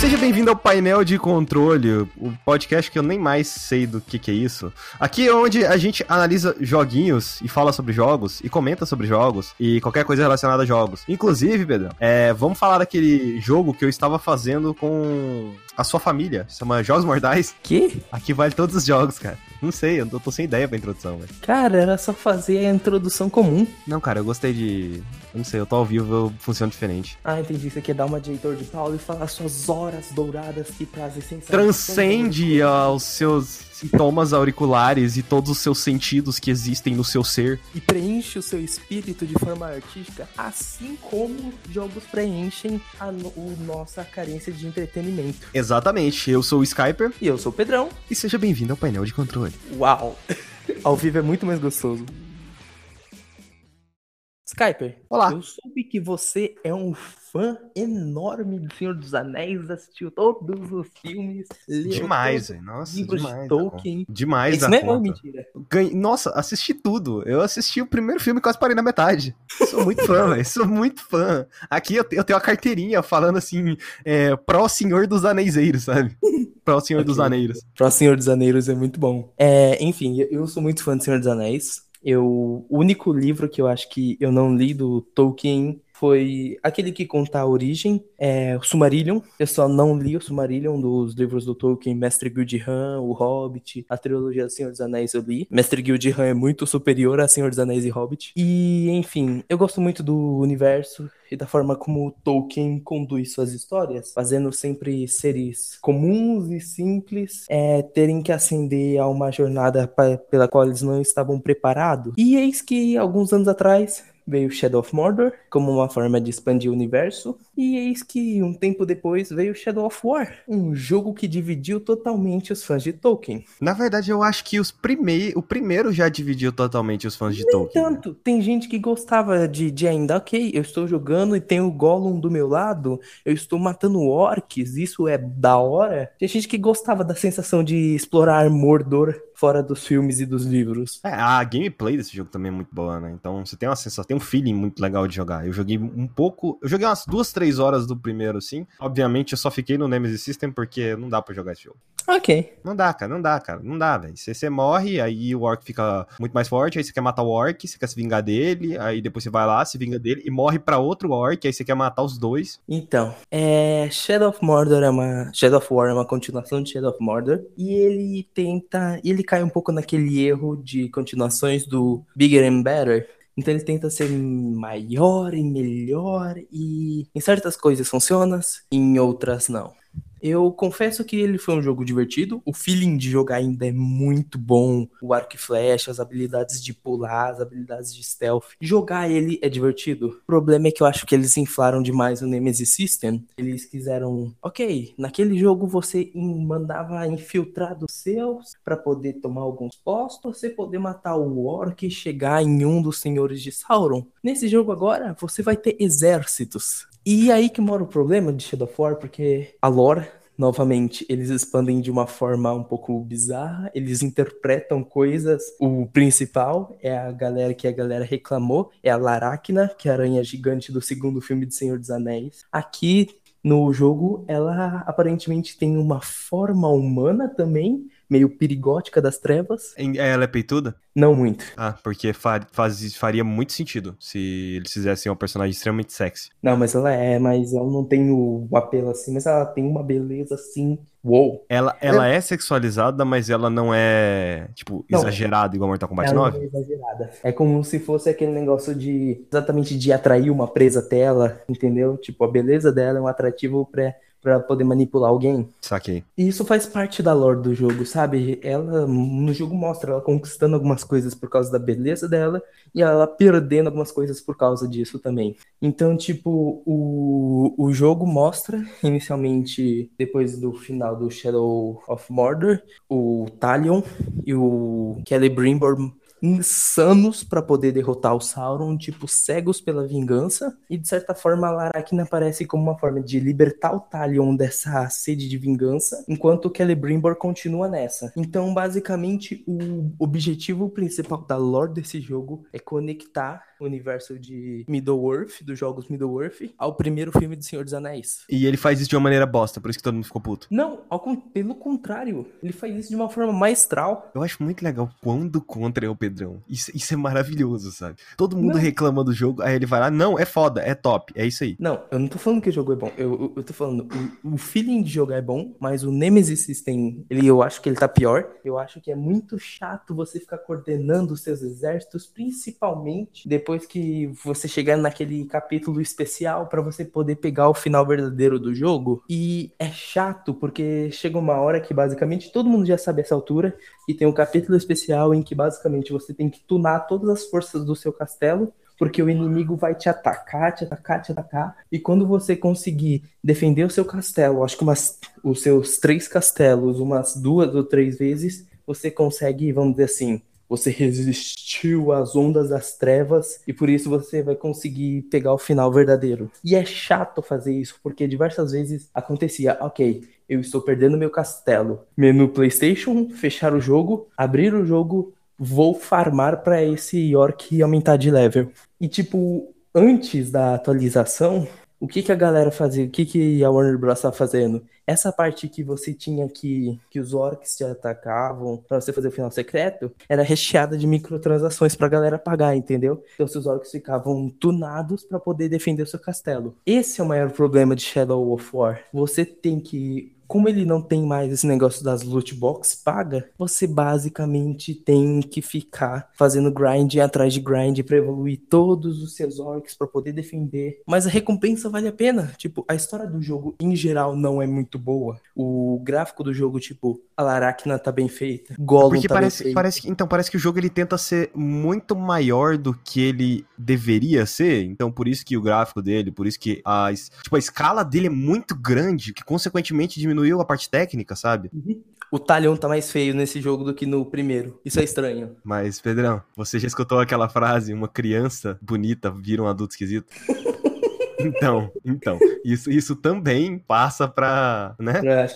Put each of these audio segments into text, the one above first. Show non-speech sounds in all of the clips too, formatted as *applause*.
Seja bem-vindo ao painel de controle, o podcast que eu nem mais sei do que, que é isso. Aqui é onde a gente analisa joguinhos e fala sobre jogos e comenta sobre jogos e qualquer coisa relacionada a jogos. Inclusive, Pedro, é, vamos falar daquele jogo que eu estava fazendo com a sua família. Chama Jogos Mortais. Que? Aqui vale todos os jogos, cara. Não sei, eu tô, tô sem ideia pra introdução, velho. Cara, era só fazer a introdução comum. Não, cara, eu gostei de. Não sei, eu tô ao vivo, eu funciono diferente. Ah, entendi. Você quer dar uma de Heitor de Paulo e falar suas horas douradas que trazem sensações. Transcende aos seus sintomas auriculares e todos os seus sentidos que existem no seu ser. E preenche o seu espírito de forma artística, assim como jogos preenchem a no- o nossa carência de entretenimento. Exatamente, eu sou o Skyper E eu sou o Pedrão. e seja bem-vindo ao painel de controle. Uau! *laughs* Ao vivo é muito mais gostoso. Skyper, Olá. eu soube que você é um fã enorme do Senhor dos Anéis, assistiu todos os filmes, Demais, velho. Nossa, livros demais. de Tolkien. Demais Isso mesmo ou conta. mentira? Ganhei- Nossa, assisti tudo. Eu assisti o primeiro filme e quase parei na metade. Sou muito fã, velho. Sou muito fã. Aqui eu, te- eu tenho uma carteirinha falando assim, é, pró Senhor dos Aneiseiros, sabe? *laughs* Pró Senhor dos Ok. Aneiros. Pro Senhor dos Anéis é muito bom. É, enfim, eu- eu sou muito fã do Senhor dos Anéis. Eu, o único livro que eu acho que eu não li do Tolkien foi aquele que conta a origem, é o Silmarillion. Eu só não li o Silmarillion dos livros do Tolkien, Mestre Gildihan, O Hobbit, a trilogia do Senhor dos Anéis eu li. Mestre Gildihan é muito superior a Senhor dos Anéis e Hobbit. E, enfim, eu gosto muito do universo e da forma como Tolkien conduz suas histórias, fazendo sempre seres comuns e simples é, terem que ascender a uma jornada pa- pela qual eles não estavam preparados. E eis que, alguns anos atrás, veio Shadow of Mordor como uma forma de expandir o universo, e eis que, um tempo depois, veio Shadow of War, um jogo que dividiu totalmente os fãs de Tolkien. Na verdade, eu acho que os primei... o primeiro já dividiu totalmente os fãs de Tolkien. né? Tanto, tem gente que gostava de, de ainda, ok, eu estou jogando e tem o Gollum do meu lado, eu estou matando orcs, isso é da hora. Tem gente que gostava da sensação de explorar Mordor fora dos filmes e dos livros. É, a gameplay desse jogo também é muito boa, né? Então você tem uma sensação, tem um feeling muito legal de jogar. Eu joguei um pouco, eu joguei umas duas, três horas do primeiro, assim. Obviamente eu só fiquei no Nemesis System porque não dá pra jogar esse jogo. Ok. Não dá, cara, não dá, cara, não dá, velho. Você, você morre, aí o orc fica muito mais forte, aí você quer matar o orc, você quer se vingar dele, aí depois você vai lá, se vinga dele e morre pra outro orc, aí você quer matar os dois. Então, é, Shadow of Mordor é uma Shadow of War é uma continuação de Shadow of Mordor e ele tenta, ele cai um pouco naquele erro de continuações do Bigger and Better. Então ele tenta ser maior e melhor e em certas coisas funciona, em outras não. Eu confesso que ele foi um jogo divertido. O feeling de jogar ainda é muito bom. O arco e flecha, as habilidades de pular, as habilidades de stealth. Jogar ele é divertido. O problema é que eu acho que eles inflaram demais o Nemesis System. Eles quiseram, ok, naquele jogo você mandava infiltrar dos seus pra poder tomar alguns postos, você poder matar o orc e chegar em um dos senhores de Sauron. Nesse jogo agora, você vai ter exércitos. E aí que mora o problema de Shadow of War, porque a lore, novamente, eles expandem de uma forma um pouco bizarra, eles interpretam coisas. O principal é a galera que a galera reclamou, é a Laracna, que é a aranha gigante do segundo filme de Senhor dos Anéis. Aqui no jogo, ela aparentemente tem uma forma humana também, meio perigótica das trevas. Em- Ela é peituda? Não muito. Ah, porque fa- faz- faria muito sentido se eles fizessem um personagem extremamente sexy. Não, mas ela é, mas ela não tem o apelo assim, mas ela tem uma beleza assim. Uou! Ela, ela é sexualizada, mas ela não é, tipo, Não. exagerada igual Mortal Kombat Ela 9? não é exagerada. É como se fosse aquele negócio de exatamente de atrair uma presa até ela, entendeu? Tipo, a beleza dela é um atrativo pra, pra poder manipular alguém. Saquei. E isso faz parte da lore do jogo, sabe? Ela no jogo mostra ela conquistando algumas coisas por causa da beleza dela e ela perdendo algumas coisas por causa disso também. Então, tipo, o, o jogo mostra inicialmente, depois do final do Shadow of Mordor, o Talion e o Celebrimbor insanos pra poder derrotar o Sauron, tipo, cegos pela vingança. E de certa forma a Laracna aparece como uma forma de libertar o Talion dessa sede de vingança, enquanto Celebrimbor continua nessa. Então, basicamente, o objetivo principal da lore desse jogo é conectar universo de Middle-earth, dos jogos Middle-earth, ao primeiro filme do Senhor dos Anéis. E ele faz isso de uma maneira bosta, por isso que todo mundo ficou puto. Não, ao pelo contrário, ele faz isso de uma forma maestral. Eu acho muito legal quando contra é o Pedrão. Isso, isso é maravilhoso, sabe? Todo mundo Não. reclama do jogo, aí ele vai lá, não, é foda, é top, é isso aí. Não, eu não tô falando que o jogo é bom. Eu, eu, eu tô falando, o, o feeling de jogar é bom, mas o Nemesis System, ele, eu acho que ele tá pior. Eu acho que é muito chato você ficar coordenando os seus exércitos, principalmente depois que você chegar naquele capítulo especial pra você poder pegar o final verdadeiro do jogo. E é chato, porque chega uma hora que basicamente todo mundo já sabe essa altura, e tem um capítulo especial em que basicamente você tem que tunar todas as forças do seu castelo porque o inimigo vai te atacar, te atacar, te atacar. E quando você conseguir defender o seu castelo, acho que umas, os seus três castelos, umas duas ou três vezes, você consegue, vamos dizer assim, você resistiu às ondas das trevas e por isso você vai conseguir pegar o final verdadeiro. E é chato fazer isso, porque diversas vezes acontecia, ok, eu estou perdendo meu castelo. Menu PlayStation, fechar o jogo, abrir o jogo, vou farmar pra esse orc aumentar de level. E tipo, antes da atualização, o que que a galera fazia? O que que a Warner Bros tá fazendo? Essa parte que você tinha que que os orcs te atacavam pra você fazer o final secreto, era recheada de microtransações pra galera pagar, entendeu? Então seus orcs ficavam tunados pra poder defender o seu castelo. Esse é o maior problema de Shadow of War. Você tem que como ele não tem mais esse negócio das loot box paga, você basicamente tem que ficar fazendo grind atrás de grind pra evoluir todos os seus orcs pra poder defender. Mas a recompensa vale a pena. Tipo, a história do jogo em geral não é muito boa. O gráfico do jogo, tipo, a Laracna tá bem feita. Gollum Porque tá parece, bem parece que, então, parece que o jogo ele tenta ser muito maior do que ele deveria ser. Então, por isso que o gráfico dele, por isso que a, tipo, a escala dele é muito grande, que consequentemente diminuiu a parte técnica, sabe? Uhum. O talhão tá mais feio nesse jogo do que no primeiro. Isso é estranho. Mas, Pedrão, você já escutou aquela frase, uma criança bonita vira um adulto esquisito? *laughs* Então, então, isso, isso também passa pra, né? pra,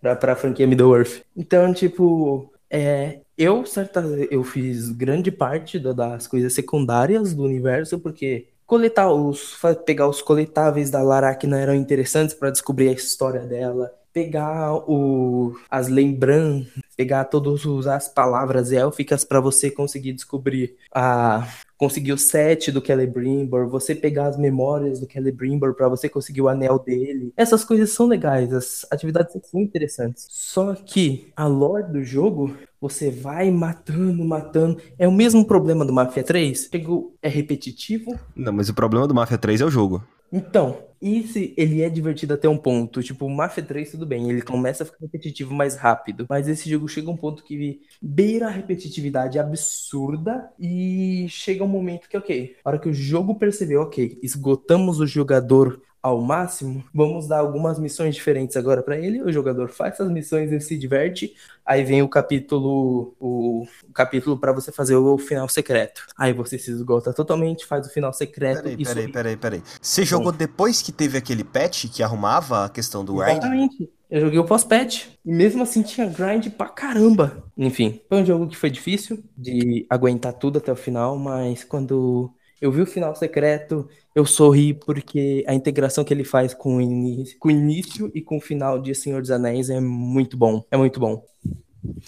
pra, pra franquia Middle-earth. Então, tipo, é, eu, certa, eu fiz grande parte da- das coisas secundárias do universo, porque coletar os, pegar os coletáveis da Laracna eram interessantes pra descobrir a história dela. Pegar o, as lembranças, pegar todas as palavras élficas pra você conseguir descobrir a, conseguir o set do Celebrimbor, você pegar as memórias do Celebrimbor pra você conseguir o anel dele. Essas coisas são legais, as atividades são interessantes. Só que a lore do jogo, você vai matando, matando. É o mesmo problema do Mafia 3. Chegou, é repetitivo. Não, mas o problema do Mafia 3 é o jogo. Então, esse ele é divertido até um ponto. Tipo, o Mafia 3, tudo bem, ele começa a ficar repetitivo mais rápido. Mas esse jogo chega a um ponto que beira a repetitividade absurda e chega um momento que, ok, a hora que o jogo percebeu, ok, esgotamos o jogador ao máximo, vamos dar algumas missões diferentes agora pra ele. O jogador faz essas missões, ele se diverte. Aí vem o capítulo, o, o capítulo para você fazer o final secreto. Aí você se esgota totalmente, faz o final secreto Peraí, e peraí, peraí, peraí. Você jogou depois que teve aquele patch que arrumava a questão do grind? Exatamente. Eu joguei o pós-patch. E mesmo assim tinha grind pra caramba. Enfim, foi um jogo que foi difícil de aguentar tudo até o final, mas quando eu vi o final secreto, eu sorri porque a integração que ele faz com o início, com o início e com o final de Senhor dos Anéis é muito bom. É muito bom.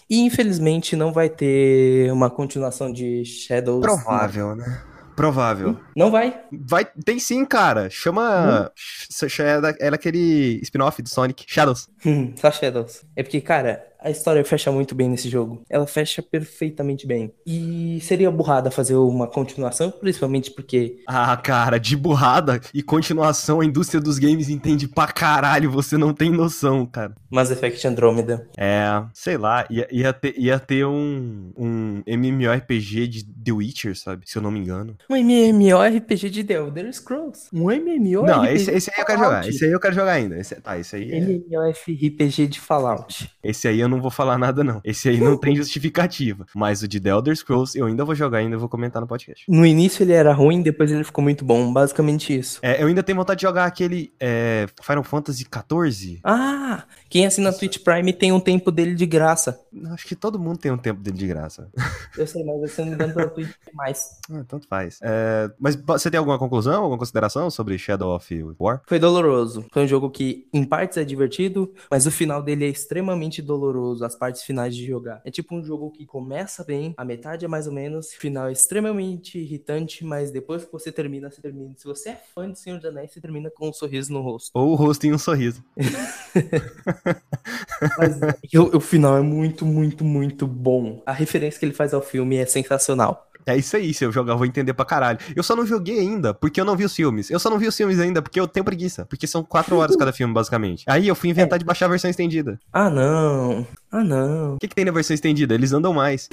E infelizmente não vai ter uma continuação de Shadows. Provável, né? Provável. Não vai. Vai, tem sim, cara. Chama. Ch- ch- É era aquele spin-off do Sonic, Shadows. Hum, Só Shadows. É porque, cara, a história fecha muito bem nesse jogo. Ela fecha perfeitamente bem. E seria burrada fazer uma continuação, principalmente porque. Ah, cara, de burrada e continuação, a indústria dos games entende pra caralho, você não tem noção, cara. Mass Effect Andromeda. É, sei lá, ia, ia ter, ia ter um, um MMORPG de The Witcher, sabe? Se eu não me engano. Um MMORPG de The Elder Scrolls. Um MMORPG. Não, esse, esse aí eu quero jogar. Esse aí eu quero jogar ainda. Esse, tá, esse aí é... MMORPG de Fallout. Esse aí eu não vou falar nada, não. Esse aí não tem *laughs* justificativa. Mas o de The Elder Scrolls eu ainda vou jogar ainda vou comentar no podcast. No início ele era ruim, depois ele ficou muito bom. Basicamente isso. É, eu ainda tenho vontade de jogar aquele é, Final Fantasy XIV. Ah, quem assina a Twitch Prime tem um tempo dele de graça. Acho que todo mundo tem um tempo dele de graça. *laughs* Eu sei, mas você não engano pela Twitch mais. Ah, tanto faz. É, mas você tem alguma conclusão, alguma consideração sobre Shadow of War? Foi doloroso. Foi um jogo que, em partes, é divertido, mas o final dele é extremamente doloroso, as partes finais de jogar. É tipo um jogo que começa bem, a metade é mais ou menos, o final é extremamente irritante, mas depois que você termina, você termina. Se você é fã de Senhor dos Anéis, você termina com um sorriso no rosto. Ou o rosto em um sorriso. *laughs* Mas o, o final é muito, muito, muito bom. A referência que ele faz ao filme é sensacional. É isso aí, se eu jogar, eu vou entender pra caralho. Eu só não joguei ainda, porque eu não vi os filmes. Eu só não vi os filmes ainda, porque eu tenho preguiça. Porque são quatro horas cada filme, basicamente. Aí eu fui inventar de baixar a versão estendida. Ah, não. Ah, não. O que, que tem na versão estendida? Eles andam mais.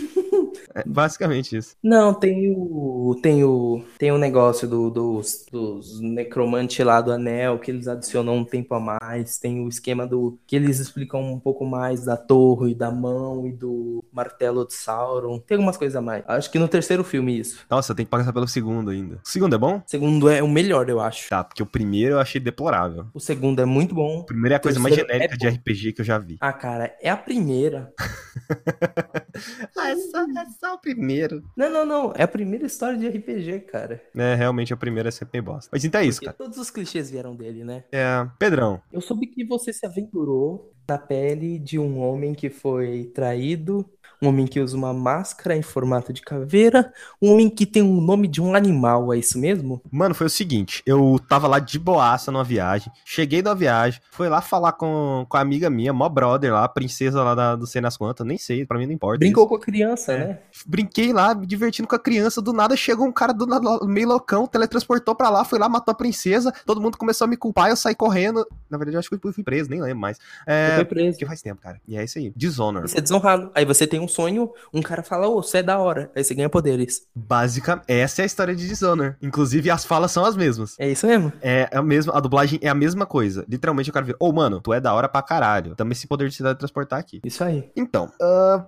É basicamente isso. Não, tem o. Tem o. Tem o negócio do, dos, dos necromantes lá do anel, que eles adicionam um tempo a mais. Tem o esquema do. que eles explicam um pouco mais da torre, da mão e do martelo de Sauron. Tem algumas coisas a mais. Acho que no terceiro filme isso. Nossa, tem que passar pelo segundo ainda. O segundo é bom? O segundo é o melhor, eu acho. Tá, porque o primeiro eu achei deplorável. O segundo é muito bom. O primeiro é a coisa mais terceiro genérica é de RPG que eu já vi. Ah, cara, é a primeira. *laughs* ah, é só, é só o primeiro. Não, não, não. É a primeira história de RPG, cara. É, realmente a primeira é sempre bosta. Mas então é isso, Porque cara. todos os clichês vieram dele, né? É, Pedrão, Eu soube que você se aventurou na pele de um homem que foi traído, um homem que usa uma máscara em formato de caveira, um homem que tem o nome de um animal, é isso mesmo? Mano, foi o seguinte, eu tava lá de boaça numa viagem, cheguei da viagem, fui lá falar com, com a amiga minha, mó brother lá, princesa lá da, do sei nas quantas, nem sei, pra mim não importa. Brincou isso. com a criança, É. né? Brinquei lá, me divertindo com a criança, do nada chegou um cara do nada, meio loucão, teletransportou pra lá, foi lá, matou a princesa, todo mundo começou a me culpar, eu saí correndo, na verdade eu acho que eu fui preso, nem lembro mais. É, foi preso. porque faz tempo, cara, e é isso aí, Dishonor. Você é desonrado. Aí você tem um sonho, um cara fala, ô, você é da hora. Aí você ganha poderes. Basicamente, essa é a história de Dishonor, inclusive as falas são as mesmas. É isso mesmo? É a mesma, a dublagem é a mesma coisa. Literalmente o cara vira, ô mano, tu é da hora pra caralho. Também esse poder de se transportar aqui. Isso aí. Então,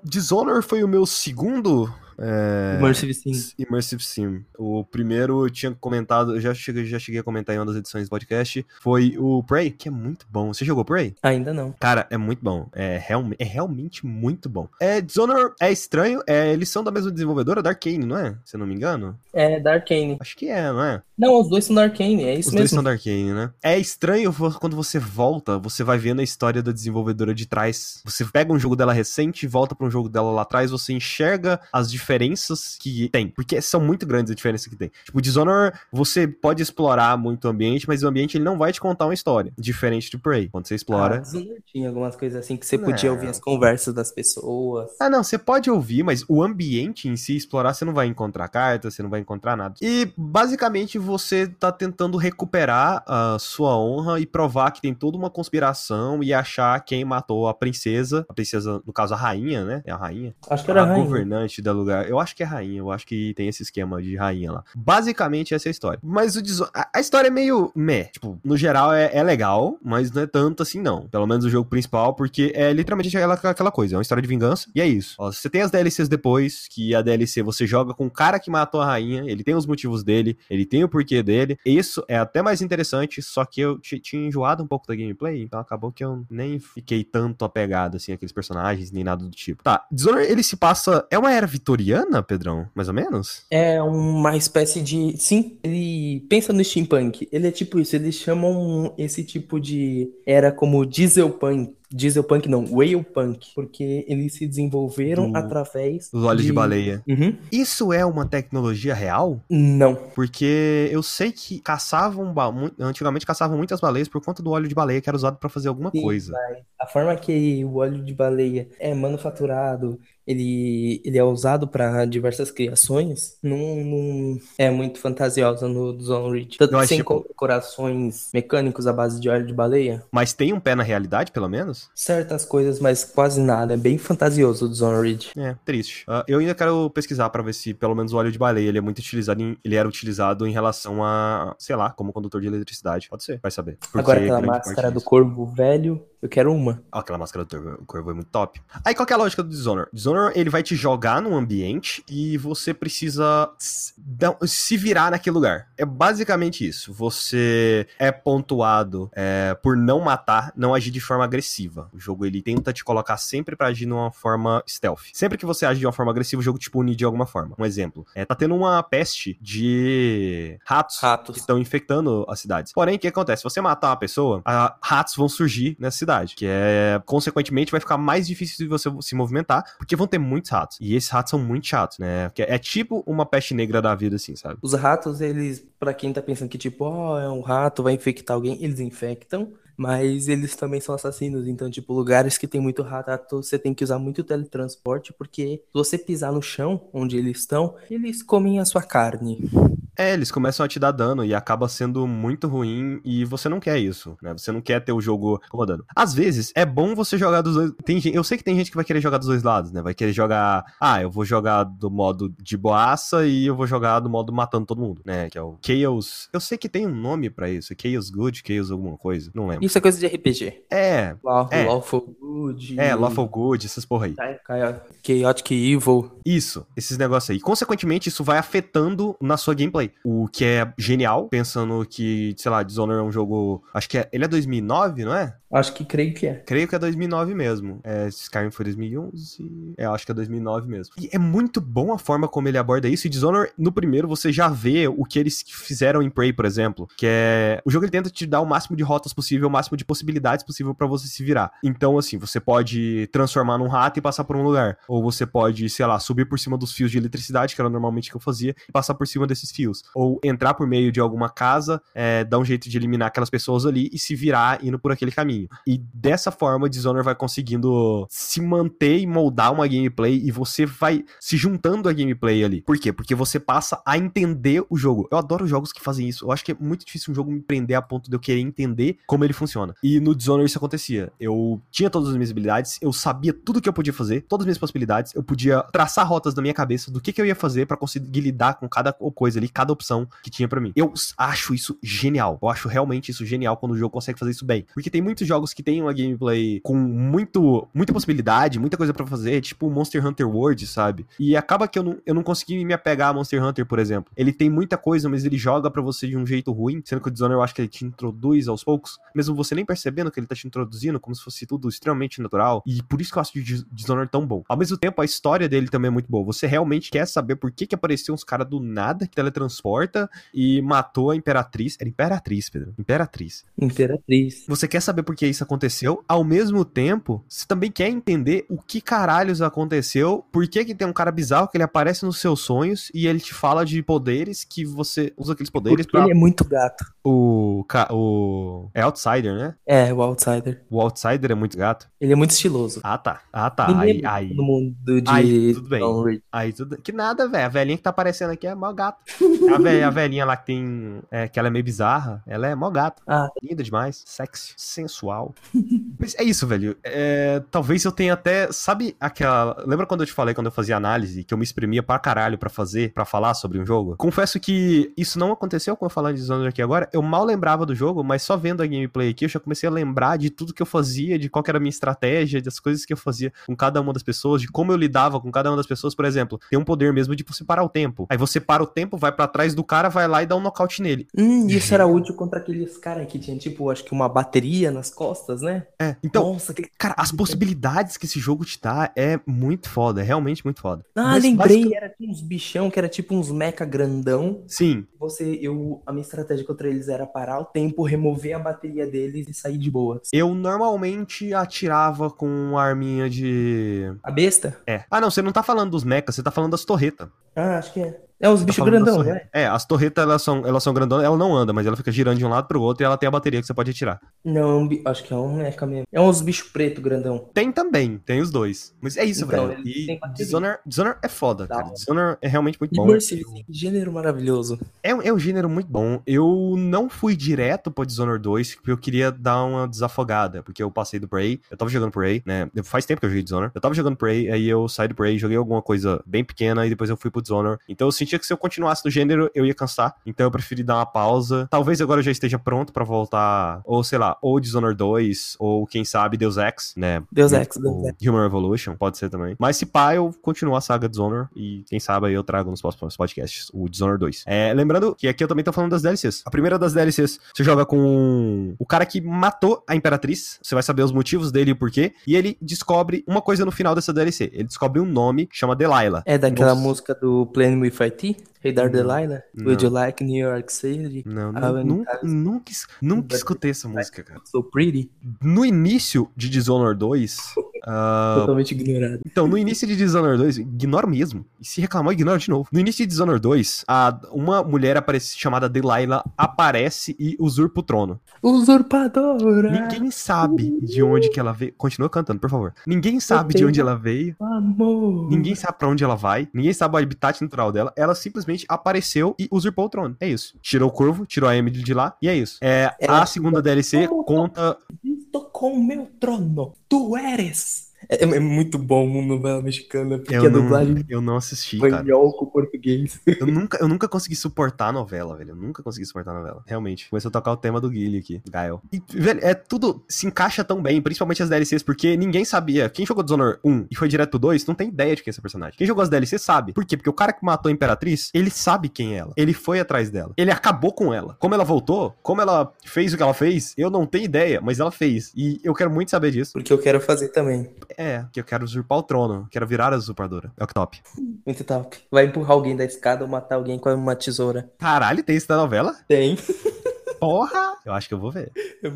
Dishonor foi o meu segundo é, Immersive Sim. Immersive Sim. O primeiro eu tinha comentado, eu já cheguei, já cheguei a comentar em uma das edições do podcast, foi o Prey, que é muito bom. Você jogou Prey? Ainda não. Cara, é muito bom. É, real, é realmente muito bom. É, Dishonor é estranho, é, eles são da mesma desenvolvedora, da não é? Se eu não me engano. É da Arcane. Acho que é, não é? Não, os dois são da Arcane, é isso Os dois mesmo. são da Arkane, né? É estranho quando você volta, você vai vendo a história da desenvolvedora de trás. Você pega um jogo dela recente, volta pra um jogo dela lá atrás, você enxerga as diferenças que tem. Porque são muito grandes as diferenças que tem. Tipo, Dishonor, você pode explorar muito o ambiente, mas o ambiente ele não vai te contar uma história. Diferente de Prey. Quando você Ah, explora. Dishonored tinha algumas coisas assim que você Não. podia ouvir as conversas das pessoas. Ah, não, você pode ouvir, mas o ambiente em si, explorar, você não vai encontrar cartas, você não vai encontrar nada. E basicamente você tá tentando recuperar a sua honra e provar que tem toda uma conspiração e achar quem matou a princesa. A princesa, no caso, a rainha, né? É a rainha. Acho que era a rainha. governante da lugar. Eu acho que é rainha, eu acho que tem esse esquema de rainha lá. Basicamente, essa é a história. Mas o Deso- a, a história é meio meh. Tipo, no geral é, é legal, mas não é tanto assim, não. Pelo menos o jogo principal, porque é literalmente aquela, aquela coisa. É uma história de vingança. E é isso. Ó, você tem as DLCs depois, que a DLC você joga com o cara que matou a rainha. Ele tem os motivos dele, ele tem o porquê dele. Isso é até mais interessante, só que eu ti- tinha enjoado um pouco da gameplay, então acabou que eu nem fiquei tanto apegado, assim, àqueles personagens, nem nada do tipo. Tá, Dishonored, ele se passa... É uma era vitoriana, Pedrão? Mais ou menos? É uma espécie de. Sim, ele pensa no steampunk. Ele é tipo isso, eles chamam esse tipo de era como dieselpunk. Dieselpunk não, whalepunk. Porque eles se desenvolveram Do- através. Os olhos de, baleia. Uhum. Isso é uma tecnologia real? Não. Porque eu sei que caçavam... ba- Antigamente caçavam muitas baleias por conta do óleo de baleia que era usado pra fazer alguma Sim, coisa. mas A forma que o óleo de baleia é manufaturado, ele, ele é usado para diversas criações, não, não é muito fantasiosa no Dishonored. Tanto Eu que acho, você tipo- corações mecânicos à base de óleo de baleia. Mas tem um pé na realidade, pelo menos? Certas coisas, mas quase nada. É bem fantasioso o Dishonored. É, triste. Ah, eu ainda quero pesquisar pra ver se pelo menos o óleo de baleia ele é muito utilizado em- ele era utilizado em relação a, sei lá, como condutor de eletricidade. Pode ser, vai saber. Porque Agora aquela máscara do corvo velho Eu quero uma. Ó, aquela máscara do Corvo é muito top. Aí qual que é a lógica do Dishonored? Dishonored, ele vai te jogar num ambiente e você precisa se virar naquele lugar. É basicamente isso. Você é pontuado é, por não matar, não agir de forma agressiva. O jogo, ele tenta te colocar sempre para agir de uma forma stealth. Sempre que você age de uma forma agressiva, o jogo te pune de alguma forma. Um exemplo, é, tá tendo uma peste de ratos, ratos. que estão infectando as cidades. Porém, o que acontece? Se você matar uma pessoa, a, ratos vão surgir nessa cidade, que é, consequentemente, vai ficar mais difícil de você se movimentar, porque vão ter muitos ratos. E esses ratos são muito chatos, né? Que é, é tipo uma peste negra da vida, assim, sabe? Os ratos, eles, para quem tá pensando que, tipo, ó, oh, é um rato, vai infectar alguém, eles infectam, mas eles também são assassinos, então, tipo, lugares que tem muito rato, você tem que usar muito teletransporte, porque se você pisar no chão onde eles estão, eles comem a sua carne. É, eles começam a te dar dano e acaba sendo muito ruim e você não quer isso, né? Você não quer ter o jogo incomodando. Às vezes, é bom você jogar dos dois. Tem, eu sei que tem gente que vai querer jogar dos dois lados, né? Vai querer jogar. Ah, eu vou jogar do modo de boaça e eu vou jogar do modo matando todo mundo, né? Que é o Chaos. Eu sei que tem um nome para isso. Chaos Good, Chaos alguma coisa. Não lembro. Isso é coisa de RPG. É. Law, é. Lawful Good. É, Lawful Good, essas porra aí. Chaotic Evil. Isso, esses negócios aí. Consequentemente, isso vai afetando na sua gameplay. O que é genial, pensando que, sei lá, Dishonored é um jogo. Acho que é, ele é 2009, não é? Acho que creio que é. Creio que é 2009 mesmo. É, Skyrim foi 2011. É, acho que é 2009 mesmo. E é muito bom a forma como ele aborda isso. E Dishonored, no primeiro, você já vê o que eles fizeram em Prey, por exemplo. Que é. O jogo ele tenta te dar o máximo de rotas possível, o máximo de possibilidades possível para você se virar. Então, assim, você pode transformar num rato e passar por um lugar. Ou você pode, sei lá, subir por cima dos fios de eletricidade, que era normalmente o que eu fazia, e passar por cima desses fios. Ou entrar por meio de alguma casa, é, dar um jeito de eliminar aquelas pessoas ali e se virar indo por aquele caminho caminho. E dessa forma, o Dishonored vai conseguindo se manter e moldar uma gameplay e você vai se juntando a gameplay ali. Por quê? Porque você passa a entender o jogo. Eu adoro jogos que fazem isso. Eu acho que é muito difícil um jogo me prender a ponto de eu querer entender como ele funciona. E no Dishonored isso acontecia. Eu tinha todas as minhas habilidades, eu sabia tudo que eu podia fazer, todas as minhas possibilidades, eu podia traçar rotas na minha cabeça do que, que eu ia fazer para conseguir lidar com cada coisa ali, cada opção que tinha para mim. Eu acho isso genial. Eu acho realmente isso genial quando o jogo consegue fazer isso bem. Porque tem muitos jogos que tem uma gameplay com muito, muita possibilidade, muita coisa para fazer, tipo Monster Hunter World, sabe? E acaba que eu não, eu não consegui me apegar a Monster Hunter, por exemplo. Ele tem muita coisa, mas ele joga para você de um jeito ruim, sendo que o Dishonored eu acho que ele te introduz aos poucos, mesmo você nem percebendo que ele tá te introduzindo, como se fosse tudo extremamente natural. E por isso que eu acho o Dishonored tão bom. Ao mesmo tempo, a história dele também é muito boa. Você realmente quer saber por que que apareceu uns caras do nada que teletransporta e matou a Imperatriz. Era Imperatriz, Pedro. Imperatriz. Imperatriz. Você quer saber por que isso aconteceu, ao mesmo tempo, você também quer entender o que caralhos aconteceu, por que que tem um cara bizarro que ele aparece nos seus sonhos e ele te fala de poderes que você usa aqueles poderes Porque pra... ele é muito gato. O, o... É Outsider, né? É, o Outsider. O Outsider é muito gato? Ele é muito estiloso. Ah, tá. Ah, tá. Aí, aí... No mundo de... Aí, tudo bem. Aí, tudo... Que nada, velho. A velhinha que tá aparecendo aqui é mó gato. a, velhinha, a velhinha lá que tem... É, que ela é meio bizarra, ela é mó gato. Ah. Linda demais. Sexy. Sensual. *laughs* Mas é isso, velho. É, talvez eu tenha até. Sabe aquela. Lembra quando eu te falei quando eu fazia análise que eu me exprimia pra caralho pra fazer, pra falar sobre um jogo? Confesso que isso não aconteceu quando eu falando de Dishonored aqui agora. Eu mal lembrava do jogo, mas só vendo a gameplay aqui eu já comecei a lembrar de tudo que eu fazia, de qual era a minha estratégia, das coisas que eu fazia com cada uma das pessoas, de como eu lidava com cada uma das pessoas. Por exemplo, tem um poder mesmo de você parar o tempo. Aí você para o tempo, vai para trás do cara, vai lá e dá um nocaute nele. Hum, isso era útil contra aqueles caras que tinham, tipo, acho que uma bateria nas costas, né? É, então, Nossa, que... cara, as possibilidades que esse jogo te dá é muito foda, é realmente muito foda. Ah, Mas, lembrei, basic... era uns bichão que era tipo uns mecha grandão. Sim. Você, eu, a minha estratégia contra eles era parar o tempo, remover a bateria deles e sair de boas. Eu normalmente atirava com uma arminha de... A besta? É. Ah, não, você não tá falando dos mechas, você tá falando das torretas. Ah, acho que é. É uns tá bichos grandão, né? É, as torretas elas são, elas são grandonas, ela não anda, mas ela fica girando de um lado pro outro e ela tem a bateria que você pode atirar. Não, acho que é um mecha mesmo. É uns bichos preto grandão. Tem também, tem os dois. Mas é isso, então, velho. E Dishonored, Dishonored é foda, cara. Dishonored é realmente muito bom. Immersive, gênero maravilhoso. É, é um gênero muito bom. Eu não fui direto pro Dishonored 2, porque eu queria dar uma desafogada, porque eu passei do Prey, eu tava jogando Prey, né? Faz tempo que eu joguei Dishonored. Eu tava jogando Prey, aí eu saí do Prey, joguei alguma coisa bem pequena e depois eu fui pro Dishonored. Então eu senti sentia que se eu continuasse no gênero, eu ia cansar. Então eu preferi dar uma pausa. Talvez agora eu já esteja pronto pra voltar, ou sei lá, ou Dishonored 2, ou quem sabe Deus Ex, né? Deus Ex, Deus Ex. Human Revolution, pode ser também. Mas se pá, eu continuo a saga Dishonored e quem sabe aí eu trago nos próximos podcasts o Dishonored 2. É, lembrando que aqui eu também tô falando das DLCs. A primeira das DLCs, você joga com o cara que matou a Imperatriz, você vai saber os motivos dele e o porquê, e ele descobre uma coisa no final dessa DLC. Ele descobre um nome que chama Delilah. É daquela Nossa. música do Playing With IT? Hey Dar Não. Delilah? Não. Would you like New York City? Não, nu- nunca, nunca, nunca escutei essa música, cara. So Pretty? No início de Dishonored 2, ah, Totalmente ignorado. Então, no início de Dishonored 2, ignora mesmo. E se reclamar, ignora de novo. No início de Dishonored 2, a, uma mulher aparece, chamada Delilah aparece e usurpa o trono. Usurpadora! Ninguém sabe de onde que ela veio. Continua cantando, por favor. Ninguém sabe de onde ela veio. Amor! Ninguém sabe pra onde ela vai. Ninguém sabe o habitat natural dela. Ela simplesmente apareceu e usurpou o trono. É isso. Tirou o corvo, tirou a Emily de lá. E é isso. É, Ela- a segunda DLC conta Estou com meu trono. Tu eres. É, é muito bom uma novela mexicana, porque Eu a não, dublagem eu não assisti, espanhol com português. Eu nunca, eu nunca consegui suportar a novela, velho. Eu nunca consegui suportar a novela. Realmente. Começou a tocar o tema do Guile aqui, Gael. E, velho, é tudo se encaixa tão bem, principalmente as DLCs, porque ninguém sabia. Quem jogou Dishonored 1 e foi direto pro 2, não tem ideia de quem é esse personagem. Quem jogou as DLCs sabe. Por quê? Porque o cara que matou a Imperatriz, ele sabe quem é ela. Ele foi atrás dela. Ele acabou com ela. Como ela voltou, como ela fez o que ela fez, eu não tenho ideia, mas ela fez. E eu quero muito saber disso. Porque eu quero fazer também. É, que eu quero usurpar o trono. Quero virar a usurpadora. É o que top. Muito top. Vai empurrar alguém da escada ou matar alguém com uma tesoura. Caralho, tem isso na novela? Tem. Porra! *laughs* Eu acho que eu vou ver. *laughs*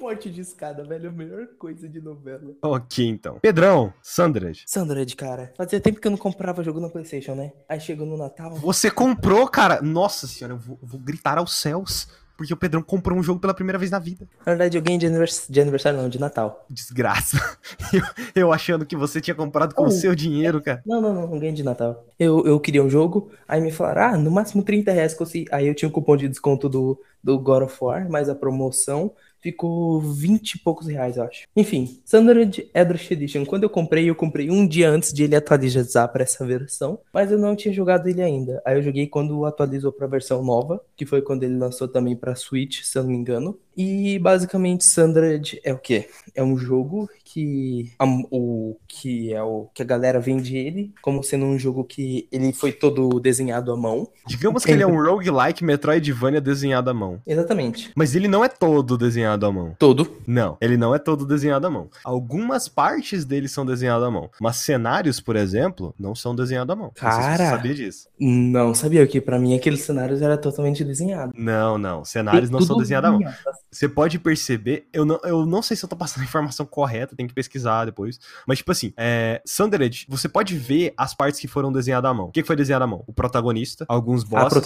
Morte de escada, velho, a melhor coisa de novela. Ok, então. Pedrão, Sandrad. Sandra de cara. Fazia tempo que eu não comprava jogo na Playstation, né? Aí chegou no Natal. Você comprou, cara. Nossa senhora, eu vou, vou gritar aos céus. Porque o Pedrão comprou um jogo pela primeira vez na vida. Na verdade, eu ganhei de, anivers... de aniversário, não, de Natal. Desgraça. *laughs* Eu, eu achando que você tinha comprado com o Oh. seu dinheiro, cara. Não, não, não, não ganhei de Natal. Eu, eu queria um jogo, aí me falaram, ah, no máximo 30 reais. que eu Aí eu tinha um cupom de desconto do, do God of War, mas a promoção ficou 20 e poucos reais, eu acho. Enfim, Sundered Edrush Edition. Quando eu comprei, eu comprei um dia antes de ele atualizar para essa versão, mas eu não tinha jogado ele ainda. Aí eu joguei quando atualizou para a versão nova, que foi quando ele lançou também para Switch, se eu não me engano. E basicamente Sundered é o quê? É um jogo que a, o que é o que a galera vende ele como sendo um jogo que ele foi todo desenhado à mão. Digamos que ele é um roguelike Metroidvania desenhado à mão. Exatamente. Mas ele não é todo desenhado à mão. Todo. Não, ele não é todo desenhado à mão. Algumas partes dele são desenhadas à mão. Mas cenários, por exemplo, não são desenhados à mão. Não sei se você Cara. sabia disso. Não sabia que pra mim aqueles cenários era totalmente desenhado. Não, não. Cenários não são desenhados à mão. Você pode perceber, eu não, eu não sei se eu tô passando a informação correta, tem que pesquisar depois. Mas, tipo assim, é, Sundered, você pode ver as partes que foram desenhadas à mão. O que foi desenhado à mão? O protagonista, alguns bosses,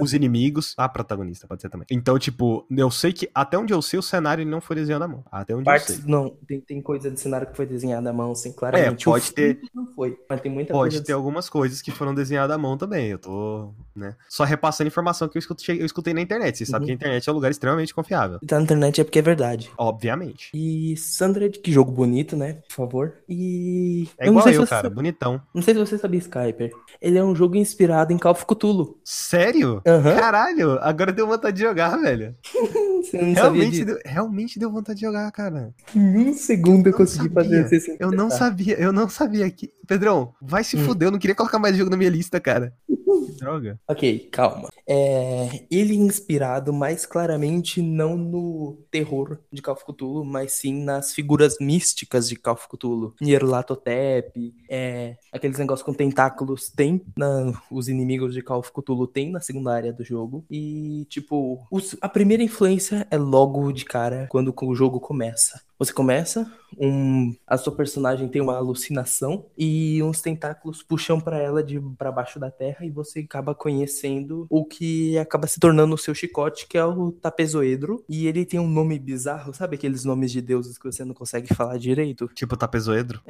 os inimigos, a protagonista, pode ser também. Então, tipo, eu sei que, até onde eu sei, o cenário não foi desenhado à mão. Até onde eu Partes, sei. não, tem, tem coisa de cenário que foi desenhada à mão, sim, claramente. É, pode ter- Não foi, mas tem muita Pode ter algumas coisas que foram desenhadas à mão também. Eu tô, né? Só repassando informação que eu escutei, eu escutei na internet. Você sabe Uhum. que a internet é um lugar extremamente confiável. Tá na internet é porque é verdade. Obviamente. E Sandred, que jogo bonito, né? Por favor. E. É não igual eu, cara. sabe- Bonitão. Não sei se você sabia, Skyper. Ele é um jogo inspirado em Call of Cthulhu. Sério? Aham. Caralho, agora deu vontade de jogar, velho. *laughs* Você não sabia Realmente disso. deu, realmente deu vontade de jogar, cara. Em um segundo eu não consegui sabia. fazer se Eu não sabia, eu não sabia que. Pedrão, vai se Hum. fuder, eu não queria colocar mais jogo na minha lista, cara. Que droga. Ok, calma. É, ele é inspirado mais claramente não no terror de Call of Cthulhu, mas sim nas figuras místicas de Call of Cthulhu. Nyarlathotep, é, aqueles negócios com tentáculos tem, na- os inimigos de Call of Cthulhu tem na segunda área do jogo. E, tipo, os- a primeira influência é logo de cara quando o jogo começa. Você começa, um, a sua personagem tem uma alucinação e uns tentáculos puxam pra ela de para baixo da terra e você acaba conhecendo o que acaba se tornando o seu chicote, que é o Tapezoedro. E ele tem um nome bizarro, sabe aqueles nomes de deuses que você não consegue falar direito? *laughs* Tipo, tapezoedro.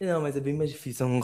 não, mas é bem mais difícil. É um...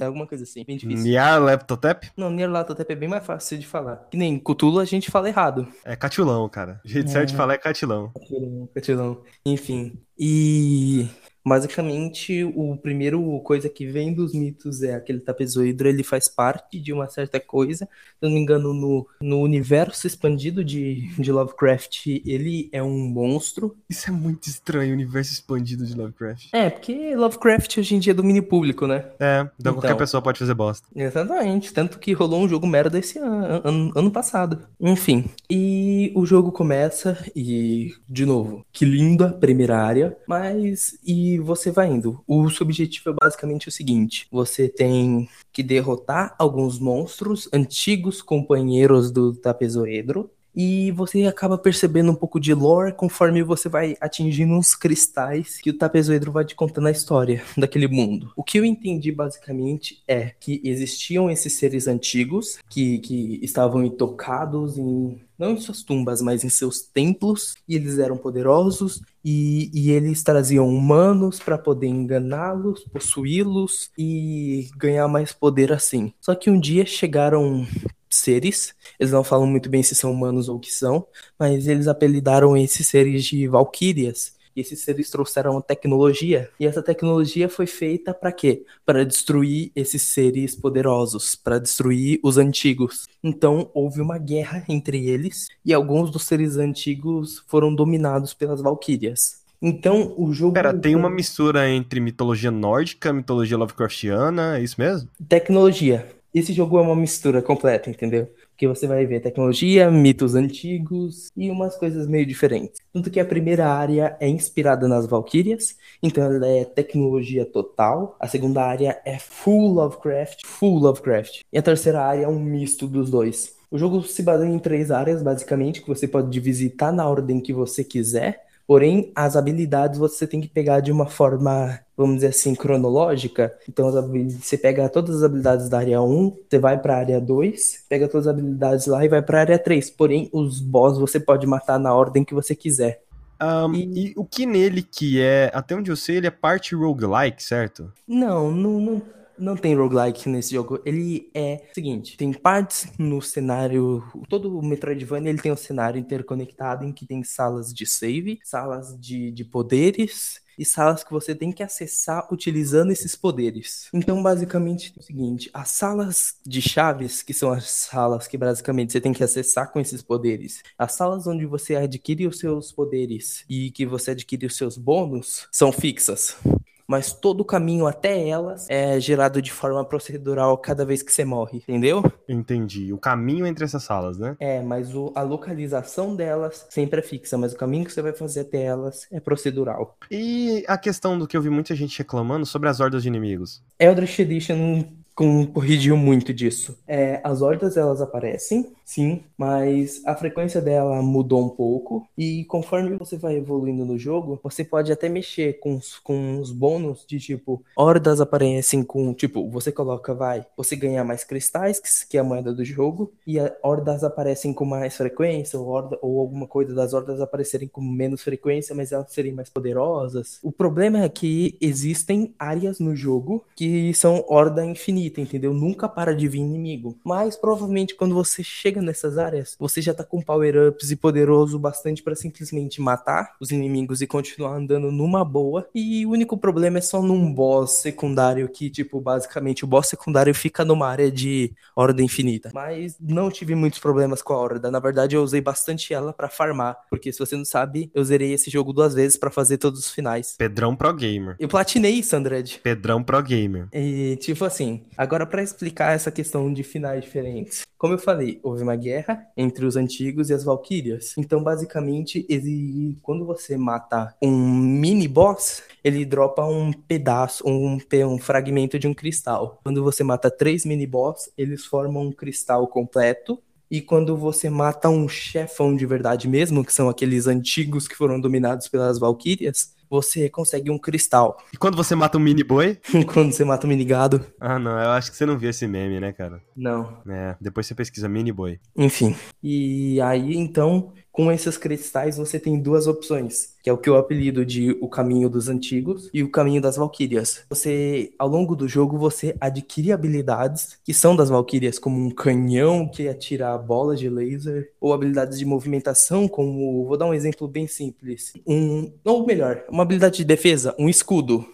Alguma coisa assim, bem difícil. Niar Leptotep Não, Nyarlathotep é bem mais fácil de falar. Que nem Cthulhu a gente fala errado. é catilão, cara. O jeito certo de falar é catilão. Catilão, catilão. Enfim. E Basicamente, o primeiro coisa que vem dos mitos é aquele tapezoidro, ele faz parte de uma certa coisa. Se não me engano, no, no universo expandido de, de Lovecraft, ele é um monstro. Isso é muito estranho, o universo expandido de Lovecraft. É, porque Lovecraft hoje em dia é domínio público, né? É, então, Então. qualquer pessoa pode fazer bosta. Exatamente, tanto que rolou um jogo merda esse ano, ano, ano passado. Enfim, e o jogo começa e, de novo, que linda primeira área, mas e você vai indo. O seu objetivo é basicamente o seguinte: você tem que derrotar alguns monstros, antigos companheiros do Tapezoedro. E você acaba percebendo um pouco de lore conforme você vai atingindo uns cristais que o Tapezoedro vai te contando a história *laughs* daquele mundo. O que eu entendi basicamente é que existiam esses seres antigos que, que estavam intocados em. Não em suas tumbas, mas em seus templos, e eles eram poderosos, e, e eles traziam humanos para poder enganá-los, possuí-los e ganhar mais poder assim. Só que um dia chegaram seres, eles não falam muito bem se são humanos ou que são, mas eles apelidaram esses seres de valquírias. E esses seres trouxeram tecnologia, e essa tecnologia foi feita para quê? Para destruir esses seres poderosos, para destruir os antigos. Então houve uma guerra entre eles, e alguns dos seres antigos foram dominados pelas valquírias. Então o jogo Pera, tem uma mistura entre mitologia nórdica, mitologia Lovecraftiana, é isso mesmo? tecnologia. Esse jogo é uma mistura completa, entendeu? Porque você vai ver tecnologia, mitos antigos e umas coisas meio diferentes. Tanto que a primeira área é inspirada nas Valkyrias, então ela é tecnologia total. A segunda área é full Lovecraft, full Lovecraft. E a terceira área é um misto dos dois. O jogo se baseia em três áreas, basicamente, que você pode visitar na ordem que você quiser. Porém, as habilidades você tem que pegar de uma forma, vamos dizer assim, cronológica. Então, você pega todas as habilidades da área 1, você vai pra área 2, pega todas as habilidades lá e vai pra área 3. Porém, os boss você pode matar na ordem que você quiser. Ahn, E- e... o que nele que é, até onde eu sei, ele é parte roguelike, certo? Não, não, não, não tem roguelike nesse jogo. Ele é o seguinte, tem partes no cenário, todo o Metroidvania ele tem um cenário interconectado em que tem salas de save, salas de, de poderes e salas que você tem que acessar utilizando esses poderes. Então, basicamente, é o seguinte, as salas de chaves, que são as salas que basicamente você tem que acessar com esses poderes, as salas onde você adquire os seus poderes e que você adquire os seus bônus, são fixas mas todo o caminho até elas é gerado de forma procedural cada vez que você morre, entendeu? Entendi. O caminho entre essas salas, né? É, mas o- a localização delas sempre é fixa, mas o caminho que você vai fazer até elas é procedural. E a questão do que eu vi muita gente reclamando sobre as hordas de inimigos. Eldritch Edition corrigiu muito disso. É, as hordas elas aparecem, sim, mas a frequência dela mudou um pouco e conforme você vai evoluindo no jogo, você pode até mexer com os, com os bônus de tipo, hordas aparecem com, tipo, você coloca, vai, você ganha mais cristais, que, é a moeda do jogo, e a, hordas aparecem com mais frequência, ou, horda, ou alguma coisa das hordas aparecerem com menos frequência, mas elas serem mais poderosas. O problema é que existem áreas no jogo que são horda infinita, entendeu? Nunca para de vir inimigo. Mas provavelmente quando você chega nessas áreas, você já tá com power-ups e poderoso bastante para simplesmente matar os inimigos e continuar andando numa boa. E o único problema é só num boss secundário que, tipo, basicamente o boss secundário fica numa área de horda infinita. Mas não tive muitos problemas com a horda. Na verdade, eu usei bastante ela para farmar, porque se você não sabe, eu zerei esse jogo duas vezes para fazer todos os finais. Pedrão Pro Gamer. Eu platinei, Sandred. Pedrão Pro Gamer. E, tipo assim, agora pra explicar essa questão de finais diferentes. Como eu falei, houve uma guerra entre os antigos e as valquírias. Então, basicamente, ele, quando você mata um mini boss, ele dropa um pedaço, um, um fragmento de um cristal. Quando você mata três mini boss, eles formam um cristal completo. E quando você mata um chefão de verdade mesmo, que são aqueles antigos que foram dominados pelas valquírias, você consegue um cristal. E quando você mata um mini boi? *laughs* quando você mata um minigado, Ah, não, eu acho que você não viu esse meme, né, cara? não. É, depois você pesquisa mini boi. Enfim. E aí, então, com esses cristais você tem duas opções, que é o que eu apelido de o caminho dos antigos e o caminho das valquírias. Você, ao longo do jogo, você adquire habilidades que são das valquírias, como um canhão que atira bolas de laser, ou habilidades de movimentação, como, vou dar um exemplo bem simples, um, ou melhor, uma habilidade de defesa, um escudo.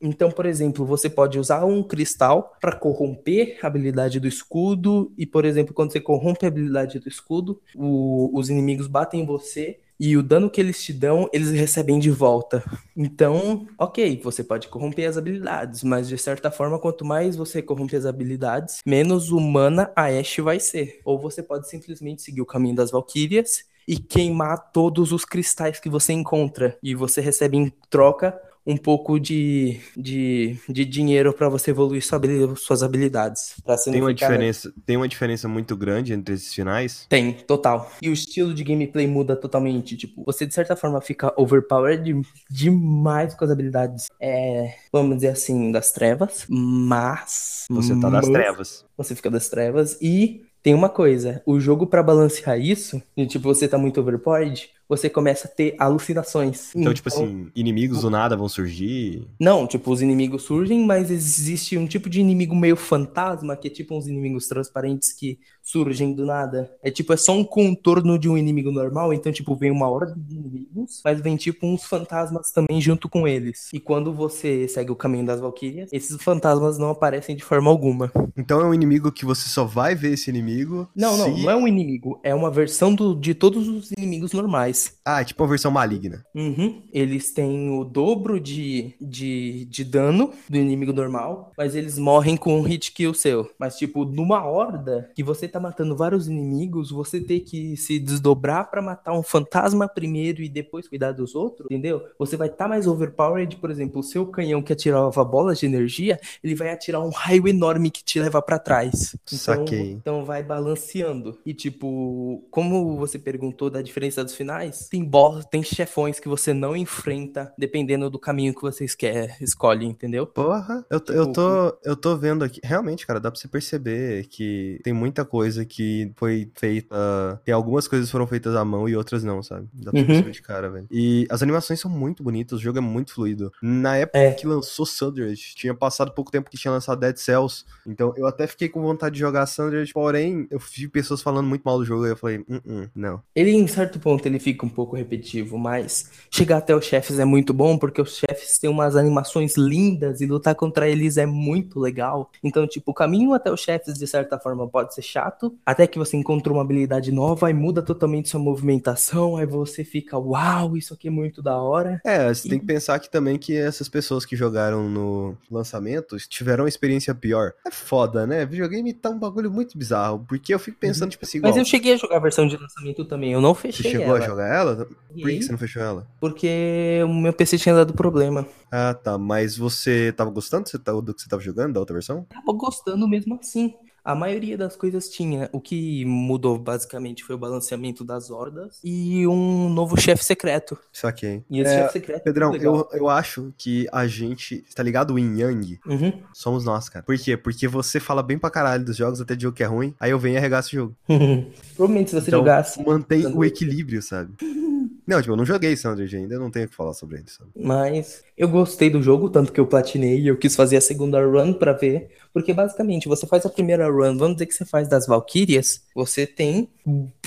Então, por exemplo, você pode usar um cristal para corromper a habilidade do escudo, e, por exemplo, quando você corrompe a habilidade do escudo, o, os inimigos batem em você e o dano que eles te dão, eles recebem de volta. Então, ok, você pode corromper as habilidades, mas de certa forma, quanto mais você corrompe as habilidades, menos humana a Ashe vai ser. Ou você pode simplesmente seguir o caminho das Valkyrias e queimar todos os cristais que você encontra. E você recebe em troca um pouco de, de, de dinheiro para você evoluir sua habilidade, suas habilidades. Tem uma, diferença, tem uma diferença muito grande entre esses finais? Tem, total. E o estilo de gameplay muda totalmente. Tipo, você de certa forma fica overpowered demais com as habilidades, é, vamos dizer assim, das trevas, mas. Você tá das trevas. Você fica das trevas e tem uma coisa, o jogo para balancear isso, e, tipo, você tá muito overpowered, você começa a ter alucinações. Então, tipo então, tipo assim, inimigos do nada vão surgir? Não, tipo, os inimigos surgem, mas existe um tipo de inimigo meio fantasma, que é tipo uns inimigos transparentes que surgem do nada. É tipo, é só um contorno de um inimigo normal, então, tipo, vem uma ordem de inimigos, mas vem tipo uns fantasmas também junto com eles. E quando você segue o caminho das Valkyrias, esses fantasmas não aparecem de forma alguma. Então é um inimigo que você só vai ver esse inimigo. Não, não, não é um inimigo, é uma versão do, de todos os inimigos normais. Ah, é tipo uma versão maligna. Uhum. Eles têm o dobro de, de, de dano do inimigo normal, mas eles morrem com um hit kill seu. Mas, tipo, numa horda que você tá matando vários inimigos, você tem que se desdobrar para matar um fantasma primeiro e depois cuidar dos outros, entendeu? Você vai estar tá mais overpowered, por exemplo, o seu canhão que atirava bolas de energia, ele vai atirar um raio enorme que te leva para trás. Então, Saquei. Então vai balanceando. E, tipo, como você perguntou da diferença dos finais, tem boss, tem chefões que você não enfrenta dependendo do caminho que vocês quer escolhe, entendeu? Porra, eu, eu, tipo, tô, eu tô vendo aqui. Realmente, cara, dá pra você perceber que tem muita coisa que foi feita. Tem algumas coisas que foram feitas à mão e outras não, sabe? Dá pra uhum. de cara, velho. E as animações são muito bonitas, o jogo é muito fluido. Na época é. que lançou Sundered, tinha passado pouco tempo que tinha lançado Dead Cells. Então eu até fiquei com vontade de jogar Sundered, porém, eu vi pessoas falando muito mal do jogo e eu falei, uh -uh, não. Ele, em certo ponto, ele fica um pouco repetitivo, mas chegar até os chefes é muito bom porque os chefes têm umas animações lindas e lutar contra eles é muito legal. Então, tipo, o caminho até os chefes de certa forma pode ser chato, até que você encontra uma habilidade nova e muda totalmente sua movimentação, aí você fica, uau, isso aqui é muito da hora. É, você e... tem que pensar que também que essas pessoas que jogaram no lançamento tiveram uma experiência pior. É foda, né? Videogame tá um bagulho muito bizarro, porque eu fico pensando, uhum. tipo assim, igual... Mas eu cheguei a jogar a versão de lançamento também, eu não fechei Você chegou ela. a jogar ela? Por que você não fechou ela? Porque o meu PC tinha dado problema. Ah, tá. Mas você tava gostando do que você tava jogando, da outra versão? Tava gostando mesmo assim. A maioria das coisas tinha. O que mudou basicamente foi o balanceamento das hordas e um novo chefe secreto. Saquei. E esse é, chefe secreto. É Pedrão, é eu, eu acho que a gente. Tá ligado? O Yin Yang? Uhum. Somos nós, cara. Por quê? Porque você fala bem pra caralho dos jogos, até de jogo que é ruim, aí eu venho e arregaço o jogo. *laughs* Provavelmente se você então, jogasse. Mantém o equilíbrio, sabe? *laughs* Não, tipo, eu não joguei Sandridge ainda, não tenho o que falar sobre ele, sabe? Mas eu gostei do jogo, tanto que eu platinei e eu quis fazer a segunda run para ver. Porque basicamente, você faz a primeira run, vamos dizer que você faz das Valkyrias, você tem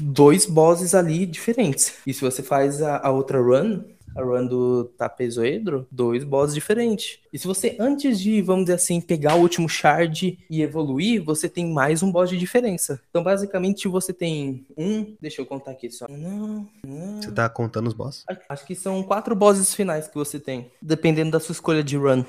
dois bosses ali diferentes. E se você faz a, a outra run, a run do Tapezoedro, dois bosses diferentes. E se você, antes de, vamos dizer assim, pegar o último shard e evoluir, você tem mais um boss de diferença. Então, basicamente, você tem um. Deixa eu contar aqui só. Não, não. Você tá contando os bosses? Acho que são quatro bosses finais que você tem, dependendo da sua escolha de run.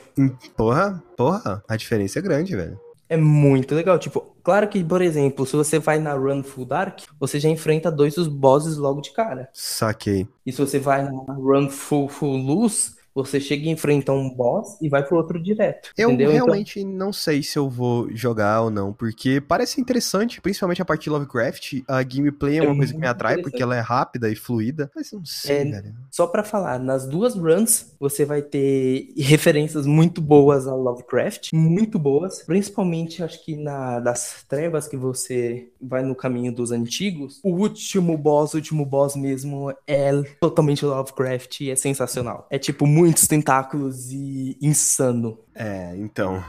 Porra, porra, a diferença é grande, velho. É muito legal. Tipo, claro que, por exemplo, se você vai na Run Full Dark, você já enfrenta dois dos bosses logo de cara. Saquei. E se você vai na Run Full Full Luz, Você chega e enfrenta um boss e vai pro outro direto. Eu entendeu? Então- realmente não sei se eu vou jogar ou não, porque parece interessante, principalmente a parte de Lovecraft. A gameplay é É uma coisa que me muito atrai, porque ela é rápida e fluida. Mas não sei, É, velho. Só pra falar, nas duas runs você vai ter referências muito boas a Lovecraft, muito boas, principalmente acho que na das trevas que você vai no caminho dos antigos. O último boss, o último boss mesmo é totalmente Lovecraft e é sensacional. É tipo muitos tentáculos e insano. É, então.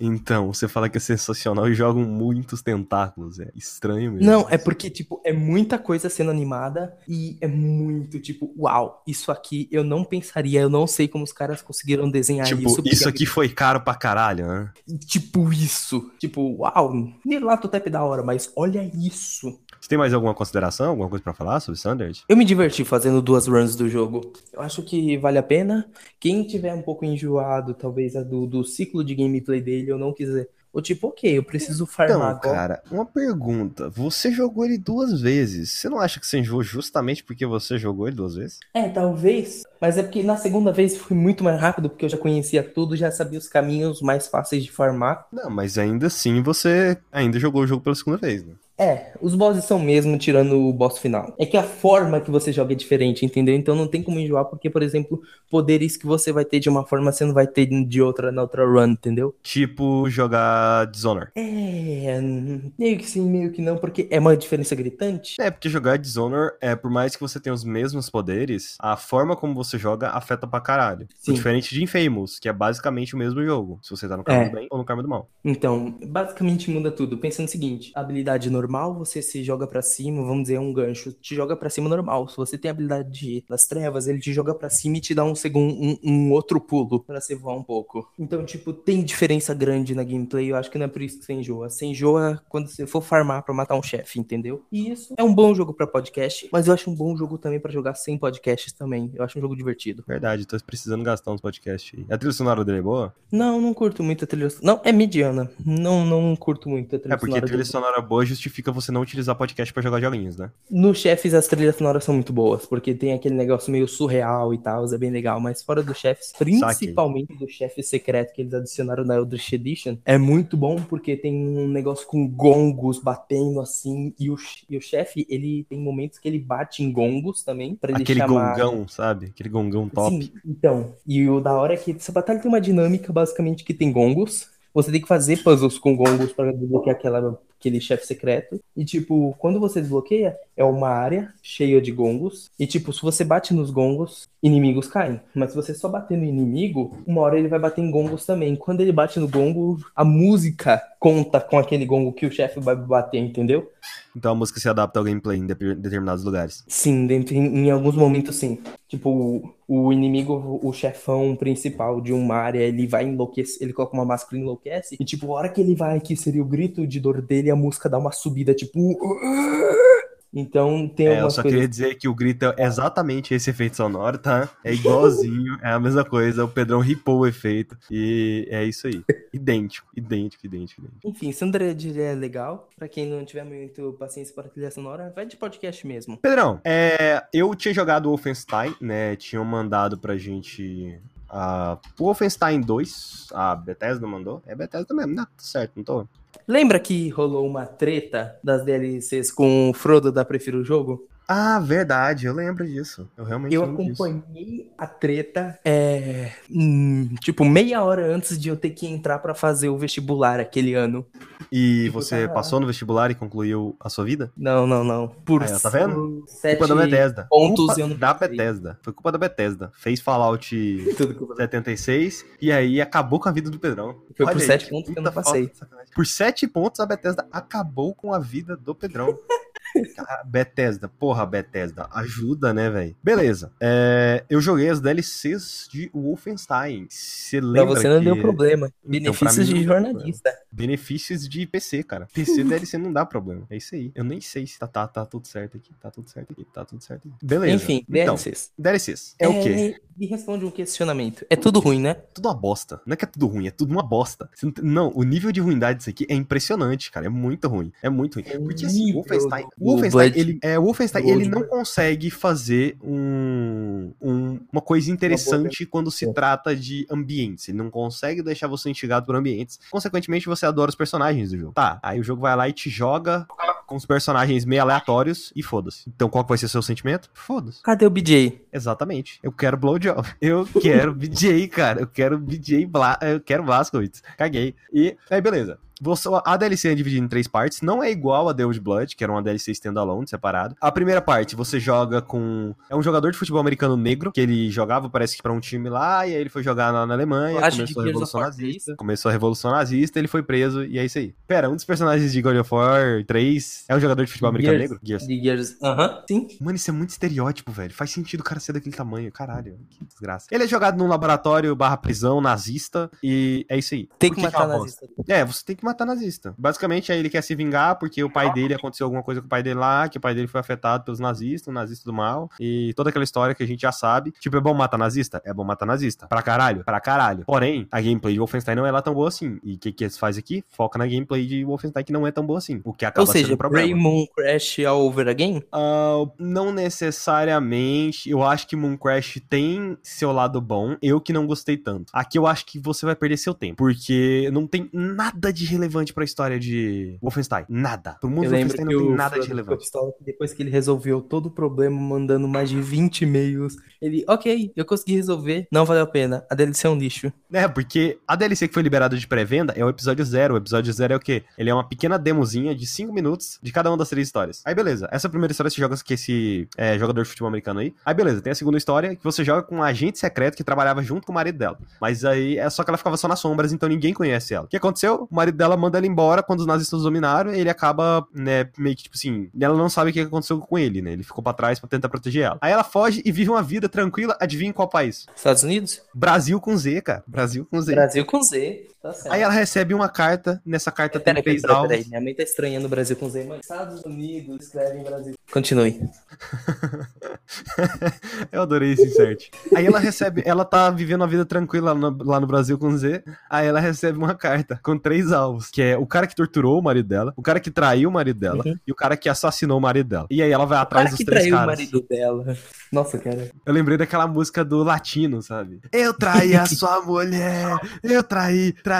Então, você fala que é sensacional e jogam muitos tentáculos. É estranho mesmo. Não, é porque, tipo, é muita coisa sendo animada e é muito, tipo, uau, isso aqui eu não pensaria, eu não sei como os caras conseguiram desenhar Tipo, isso. isso, porque- aqui foi caro pra caralho, né? Tipo isso. Tipo, uau, Nyarlathotep da hora, mas olha isso. Você tem mais alguma consideração, alguma coisa pra falar sobre Standard? Eu me diverti fazendo duas runs do jogo. Eu acho que vale a pena. Quem tiver um pouco enjoado, talvez, do, do ciclo de gameplay dele, eu não quiser. Ou tipo, ok, eu preciso farmar Então, cara, uma pergunta. Você jogou ele duas vezes. Você não acha que você enjoou justamente porque você jogou ele duas vezes? É, talvez. Mas é porque na segunda vez foi muito mais rápido, porque eu já conhecia tudo, já sabia os caminhos mais fáceis de farmar. Não, mas ainda assim você ainda jogou o jogo pela segunda vez, né? É, os bosses são mesmo, tirando o boss final. É que a forma que você joga é diferente, entendeu? Então não tem como enjoar, porque, por exemplo, poderes que você vai ter de uma forma, você não vai ter de outra na outra run, entendeu? Tipo jogar Dishonored. É, meio que sim, meio que não, porque é uma diferença gritante. É, porque jogar Dishonored, é, por mais que você tenha os mesmos poderes, a forma como você joga afeta pra caralho. Sim. Diferente de Infamous, que é basicamente o mesmo jogo. Se você tá no karma É. do bem ou no karma do mal. Então, basicamente muda tudo. Pensa no seguinte: habilidade normal, você se joga pra cima, vamos dizer, um gancho, te joga pra cima normal. Se você tem a habilidade de- das trevas, ele te joga pra cima e te dá um segundo, um, um outro pulo pra você voar um pouco. Então, tipo, tem diferença grande na gameplay. Eu acho que não é por isso que você enjoa. Você enjoa quando você for farmar pra matar um chefe, entendeu? E isso é um bom jogo pra podcast, mas eu acho um bom jogo também pra jogar sem podcasts também. Eu acho um jogo divertido. Verdade, tô precisando gastar uns podcasts aí. A trilha sonora dele é boa? Não, não curto muito a trilha. Não, é mediana. Não, não curto muito a trilha É, porque sonora trilha dele. sonora boa justifica você não utilizar podcast pra jogar joguinhos, né? No Chefes as trilhas sonoras são muito boas, porque tem aquele negócio meio surreal e tal, é bem legal. Mas fora do Chefes, principalmente do Chefe Secreto que eles adicionaram na Eldritch Edition, é muito bom porque tem um negócio com gongos batendo assim. E o, e o chefe, ele tem momentos que ele bate em gongos também, pra ele Aquele chamar. gongão, sabe? Aquele gongão top. Sim, então. E o da hora é que essa batalha tem uma dinâmica basicamente que tem gongos. Você tem que fazer puzzles com gongos para desbloquear aquela, aquele chefe secreto. E, tipo, quando você desbloqueia, é uma área cheia de gongos. E, tipo, se você bate nos gongos, inimigos caem. Mas se você só bater no inimigo, uma hora ele vai bater em gongos também. Quando ele bate no gongo, a música conta com aquele gongo que o chefe vai bater, entendeu? Então a música se adapta ao gameplay em de- determinados lugares. Sim, dentro, em, em alguns momentos sim. Tipo, o, o inimigo, o chefão principal de uma área, ele vai enlouquecer, ele coloca uma máscara e enlouquece. E tipo, a hora que ele vai, que seria o grito de dor dele, a música dá uma subida, tipo. Então tem É, eu só coisas. queria dizer que o grito é exatamente esse efeito sonoro, tá? É igualzinho, *laughs* é a mesma coisa. O Pedrão ripou o efeito. E é isso aí. Idêntico, idêntico, idêntico, idêntico. Enfim, Sandred é legal. Pra quem não tiver muito paciência para trilha sonora, vai de podcast mesmo. Pedrão, é, eu tinha jogado Wolfenstein, né? Tinham mandado pra gente a Wolfenstein 2. A Bethesda mandou. É Bethesda mesmo, né? Tá certo, não tô? Lembra que rolou uma treta das DLCs com o Frodo da Prefiro o Jogo? Ah, verdade, eu lembro disso. Eu realmente Eu lembro disso. acompanhei a treta, é, hum, tipo, meia hora antes de eu ter que entrar pra fazer o vestibular aquele ano. E Tipo, você tá- passou no vestibular e concluiu a sua vida? Não, não, não. Por ó, tá vendo? sete Culpa da Bethesda. pontos Culpa eu não da. Bethesda. Foi culpa da Bethesda. Fez Fallout *laughs* Tudo culpa da- 76 e aí acabou com a vida do Pedrão. Foi por aí, sete pontos que eu não passei. falta. Por sete pontos a Bethesda acabou com a vida do Pedrão. *laughs* Cara, Bethesda, porra, Bethesda, ajuda, né, velho? Beleza. É, eu joguei as DLCs de Wolfenstein. Você Pra lembra você não que... deu problema. Então, Benefícios pra mim, de jornalista. Benefícios de PC, cara. PC *laughs* DLC não dá problema. É isso aí. Eu nem sei se tá, tá, tá tudo certo aqui. Tá tudo certo aqui. Tá tudo certo aqui. Beleza. Enfim, então, DLCs. DLCs. É, o quê? Me responde um questionamento. É tudo ruim, né? Tudo uma bosta. Não é que é tudo ruim, é tudo uma bosta. Não, não, o nível de ruindade disso aqui é impressionante, cara. É muito ruim. É muito ruim. O Porque assim, Wolfenstein, o Wolfenstein, Blood- ele, é, o Wolfenstein, ele não consegue fazer um, um um- uma coisa interessante quando se trata de ambientes. Ele não consegue deixar você instigado por ambientes. Consequentemente, você adora os personagens do jogo. Tá, aí o jogo vai lá e te joga com os personagens meio aleatórios e foda-se. Então qual que vai ser seu sentimento? Foda-se. Cadê o BJ? Exatamente. Eu quero blowjob. Eu quero BJ, cara. Eu quero BJ Bla... Eu quero Blazkowicz. Caguei. E aí, beleza. Você, a DLC é dividida em três partes. Não é igual a Old Blood, que era uma DLC standalone, separado. A primeira parte, você joga com... É um jogador de futebol americano negro, que ele jogava, parece que pra um time lá, e aí ele foi jogar lá na Alemanha, que começou a Revolução Nazista. Começou a Revolução Nazista, ele foi preso, e é isso aí. Pera, um dos personagens de God of War 3 é um jogador de futebol americano Gears. negro? Gears. De Gears. Aham, sim. Mano, isso é muito estereótipo, velho. Faz sentido o cara ser daquele tamanho. Caralho, que desgraça. Ele é jogado num laboratório barra prisão nazista e é isso aí. Tem Por que matar é uma nazista. É, você tem que matar nazista. Basicamente, aí ele quer se vingar porque o pai dele aconteceu alguma coisa com o pai dele lá, que o pai dele foi afetado pelos nazistas, um nazista do mal, e toda aquela história que a gente já sabe. Tipo, é bom matar nazista? É bom matar nazista. Pra caralho? Pra caralho. Porém, a gameplay de Wolfenstein não é lá tão boa assim. E o que que eles fazem aqui? Foca na gameplay de Wolfenstein que não é tão boa assim. O que acaba Ou sendo seja, um problema. Raymond Crash all over again? Ah, não necessariamente. Eu acho que Moon Crash tem seu lado bom. Eu que não gostei tanto. Aqui eu acho que você vai perder seu tempo. Porque não tem nada de relevante pra história de Wolfenstein. Nada. Pro mundo Eu de lembro Wolfenstein não tem nada de relevante. depois que ele resolveu todo o problema, mandando mais de 20 e-mails, ele, ok, eu consegui resolver, não valeu a pena, a DLC é um lixo. É, porque a DLC que foi liberada de pré-venda é o episódio zero. O episódio zero é o quê? Ele é uma pequena demozinha de 5 minutos de cada uma das três histórias. Aí beleza, essa primeira história você joga com esse é, jogador de futebol americano aí. Aí beleza, tem a segunda história que você joga com um agente secreto que trabalhava junto com o marido dela. Mas aí é só que ela ficava só nas sombras, então ninguém conhece ela. O que aconteceu? O marido dela manda ela embora quando os nazistas dominaram e ele acaba, né, meio que tipo assim, ela não sabe o que aconteceu com ele, né? Ele ficou pra trás pra tentar proteger ela. Aí ela foge e vive uma vida tranquila, adivinha em qual país? Estados Unidos? Brasil com Z, cara. Brasil com Z. Brasil com Z, tá certo. Aí ela recebe uma carta, nessa carta tem Peraí, três alvos. minha mãe tá estranhando o Brasil com Z, mãe. Estados Unidos, escreve em Brasil. Continue. *laughs* Eu adorei esse insert. Aí ela recebe, ela tá vivendo uma vida tranquila lá no, lá no Brasil com Z. Aí ela recebe uma carta com três alvos, que é o cara que torturou o marido dela, o cara que traiu o marido dela Uhum. e o cara que assassinou o marido dela. E aí ela vai O atrás cara dos que três traiu o caras. marido dela. Nossa, cara. Eu lembrei daquela música do latino, sabe? Eu traí a *laughs* sua mulher, eu traí, traí.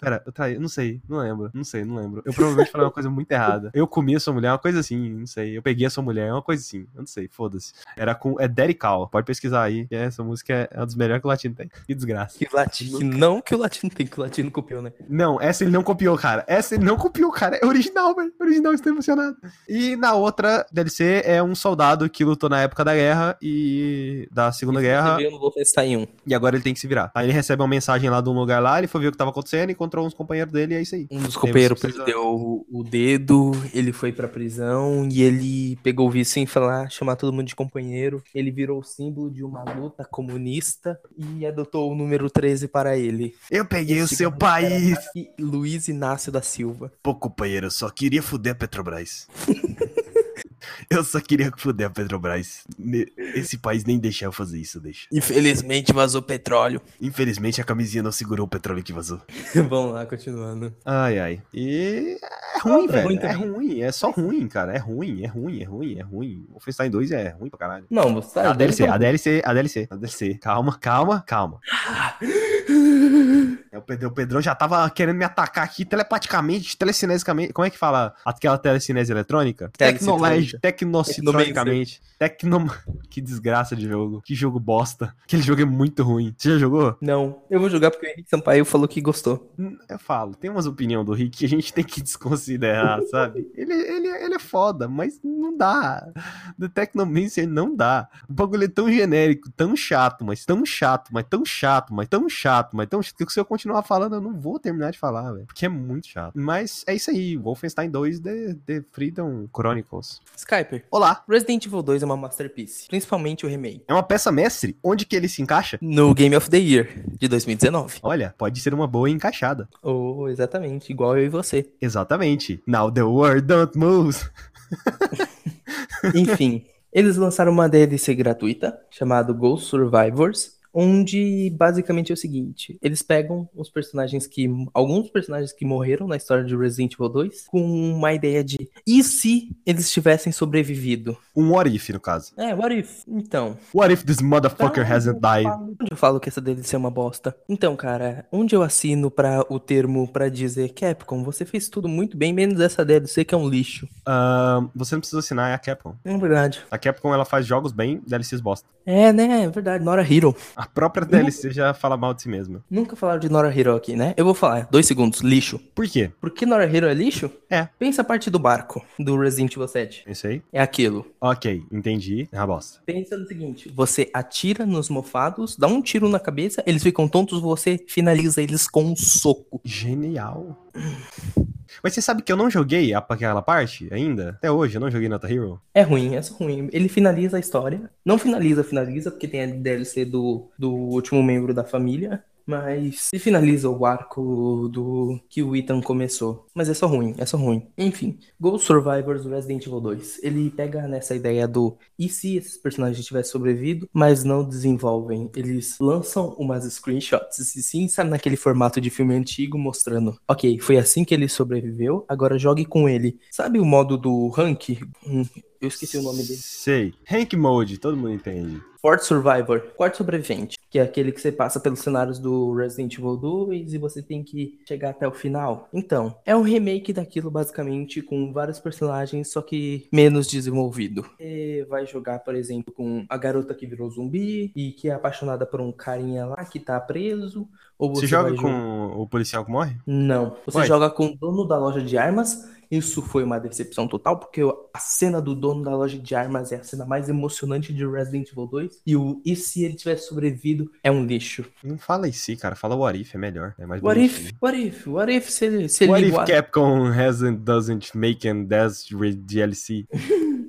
Pera, eu traí, não sei, não lembro, não sei, não lembro. Eu provavelmente falei uma coisa muito errada. Eu comi a sua mulher, uma coisa assim, não sei. Eu peguei a sua mulher, uma coisa assim, eu não sei, foda-se. Era com, é Daddy Cal, pode pesquisar aí, essa música é, é uma das melhores que o latino tem. Que desgraça. Que latino. que não que o latino tem, que o latino copiou, né? Não, essa ele não copiou, cara. Essa ele não copiou, cara. É original, velho. Original, estou emocionado. E na outra DLC é um soldado que lutou na época da guerra e da Segunda Guerra. Você viu no Wolfenstein 1. E agora ele tem que se virar. Aí ele recebe uma mensagem lá de um lugar lá, ele foi ver o que tava acontecendo, encontrou uns companheiros dele e é isso aí. Um dos companheiros precisa- perdeu o- o dedo, ele foi pra prisão e ele pegou o vício em falar, chamar todo mundo de companheiro. Ele virou o símbolo de uma luta comunista e adotou o número 13 para ele. Eu peguei Esse cara era E Luiz Inácio da Silva. Pô, companheiro, eu só queria fuder a Petrobras. *laughs* eu só queria fuder a Petrobras. Esse país nem deixa eu fazer isso, deixa. Infelizmente vazou petróleo. Infelizmente a camisinha não segurou o petróleo que vazou. *laughs* Vamos lá, continuando. Ai, ai. E é ruim, É velho. ruim é ruim, é só ruim, cara. É ruim, é ruim, é ruim, é ruim. O Wolfenstein 2 é ruim pra caralho. Não, você tá A DLC, a DLC, a DLC, a DLC. Calma, calma, calma. *laughs* É, O Pedro- o Pedrão já tava querendo me atacar aqui telepaticamente, telecinesicamente. Como é que fala aquela telecinese eletrônica? Telecitrônica. Tecnológico, tecnocitrônicamente. Tecno... Que desgraça de jogo. Que jogo bosta. Aquele jogo é muito ruim. Você já jogou? Não, eu vou jogar porque o Henrique Sampaio falou que gostou. Hum, Eu falo, tem umas opiniões do Rick que a gente tem que *laughs* desconsiderar, sabe? Ele, ele, ele é foda, mas não dá. The Technomancer não dá. O bagulho é tão genérico, tão chato, mas tão chato, mas tão chato, mas tão chato, mas tão chato, que se eu continuar falando, eu não vou terminar de falar, velho. Porque é muito chato. Mas é isso aí, Wolfenstein 2 The, The Freedom Chronicles. Olá! Resident Evil 2 é uma masterpiece, principalmente o remake. É uma peça mestre? Onde que ele se encaixa? No Game of the Year de 2019. Olha, pode ser uma boa encaixada. Oh, exatamente, igual eu e você. Exatamente. Now the world don't move. *laughs* Enfim, eles lançaram uma DLC gratuita chamada Ghost Survivors. Onde basicamente é o seguinte: eles pegam os personagens que. alguns personagens que morreram na história de Resident Evil 2 com uma ideia de e se eles tivessem sobrevivido? Um what if, no caso. É, what if? Então. What if this motherfucker Tá, hasn't died? Onde eu falo que essa DLC é uma bosta? Então, cara, onde eu assino para o termo pra dizer Capcom, você fez tudo muito bem, menos essa DLC que é um lixo. Ahn, você não precisa assinar, é a Capcom. É verdade. A Capcom, ela faz jogos bem, DLCs bosta. É, né? É verdade. Nora Hero. A própria DLC já fala mal de si mesma. Nunca falaram de Nora Hero aqui, né? Eu vou falar. Dois segundos. Lixo. Por quê? Por que Nora Hero é lixo? É. Pensa a parte do barco do Resident Evil 7. Isso aí? É aquilo. Ok, entendi. É uma bosta. Pensa no seguinte: você atira nos mofados, dá um tiro na cabeça, eles ficam tontos, você finaliza eles com um soco. Genial. Mas você sabe que eu não joguei aquela parte ainda? Até hoje, eu não joguei Nota Hero. É ruim, é só ruim. Ele finaliza a história. Não finaliza, finaliza, porque tem a DLC do, do último membro da família. Mas ele finaliza o arco do que o Ethan começou. Mas é só ruim, é só ruim. Enfim, Ghost Survivors Resident Evil 2. Ele pega nessa ideia do e se esses personagens tivessem sobrevivido, mas não desenvolvem. Eles lançam umas screenshots, e sim, sabe naquele formato de filme antigo, mostrando, ok, foi assim que ele sobreviveu, agora jogue com ele. Sabe o modo do rank? Eu esqueci o nome dele. Sei. Rank Mode, todo mundo entende. Fort Survivor, quarto sobrevivente, que é aquele que você passa pelos cenários do Resident Evil 2 e você tem que chegar até o final. Então, é um remake daquilo basicamente com vários personagens, só que menos desenvolvido. Você vai jogar, por exemplo, com a garota que virou zumbi e que é apaixonada por um carinha lá que tá preso, ou você, Você joga com jogar- o policial que morre? Não, você Ué. joga com o dono da loja de armas. Isso foi uma decepção total, porque a cena do dono da loja de armas é a cena mais emocionante de Resident Evil 2. E o e se ele tivesse sobrevivido é um lixo. Não fala em si, cara. Fala What If, é melhor. É mais What if? What if? What if se ele, se ele What if igual- Capcom hasn't, doesn't make an das DLC?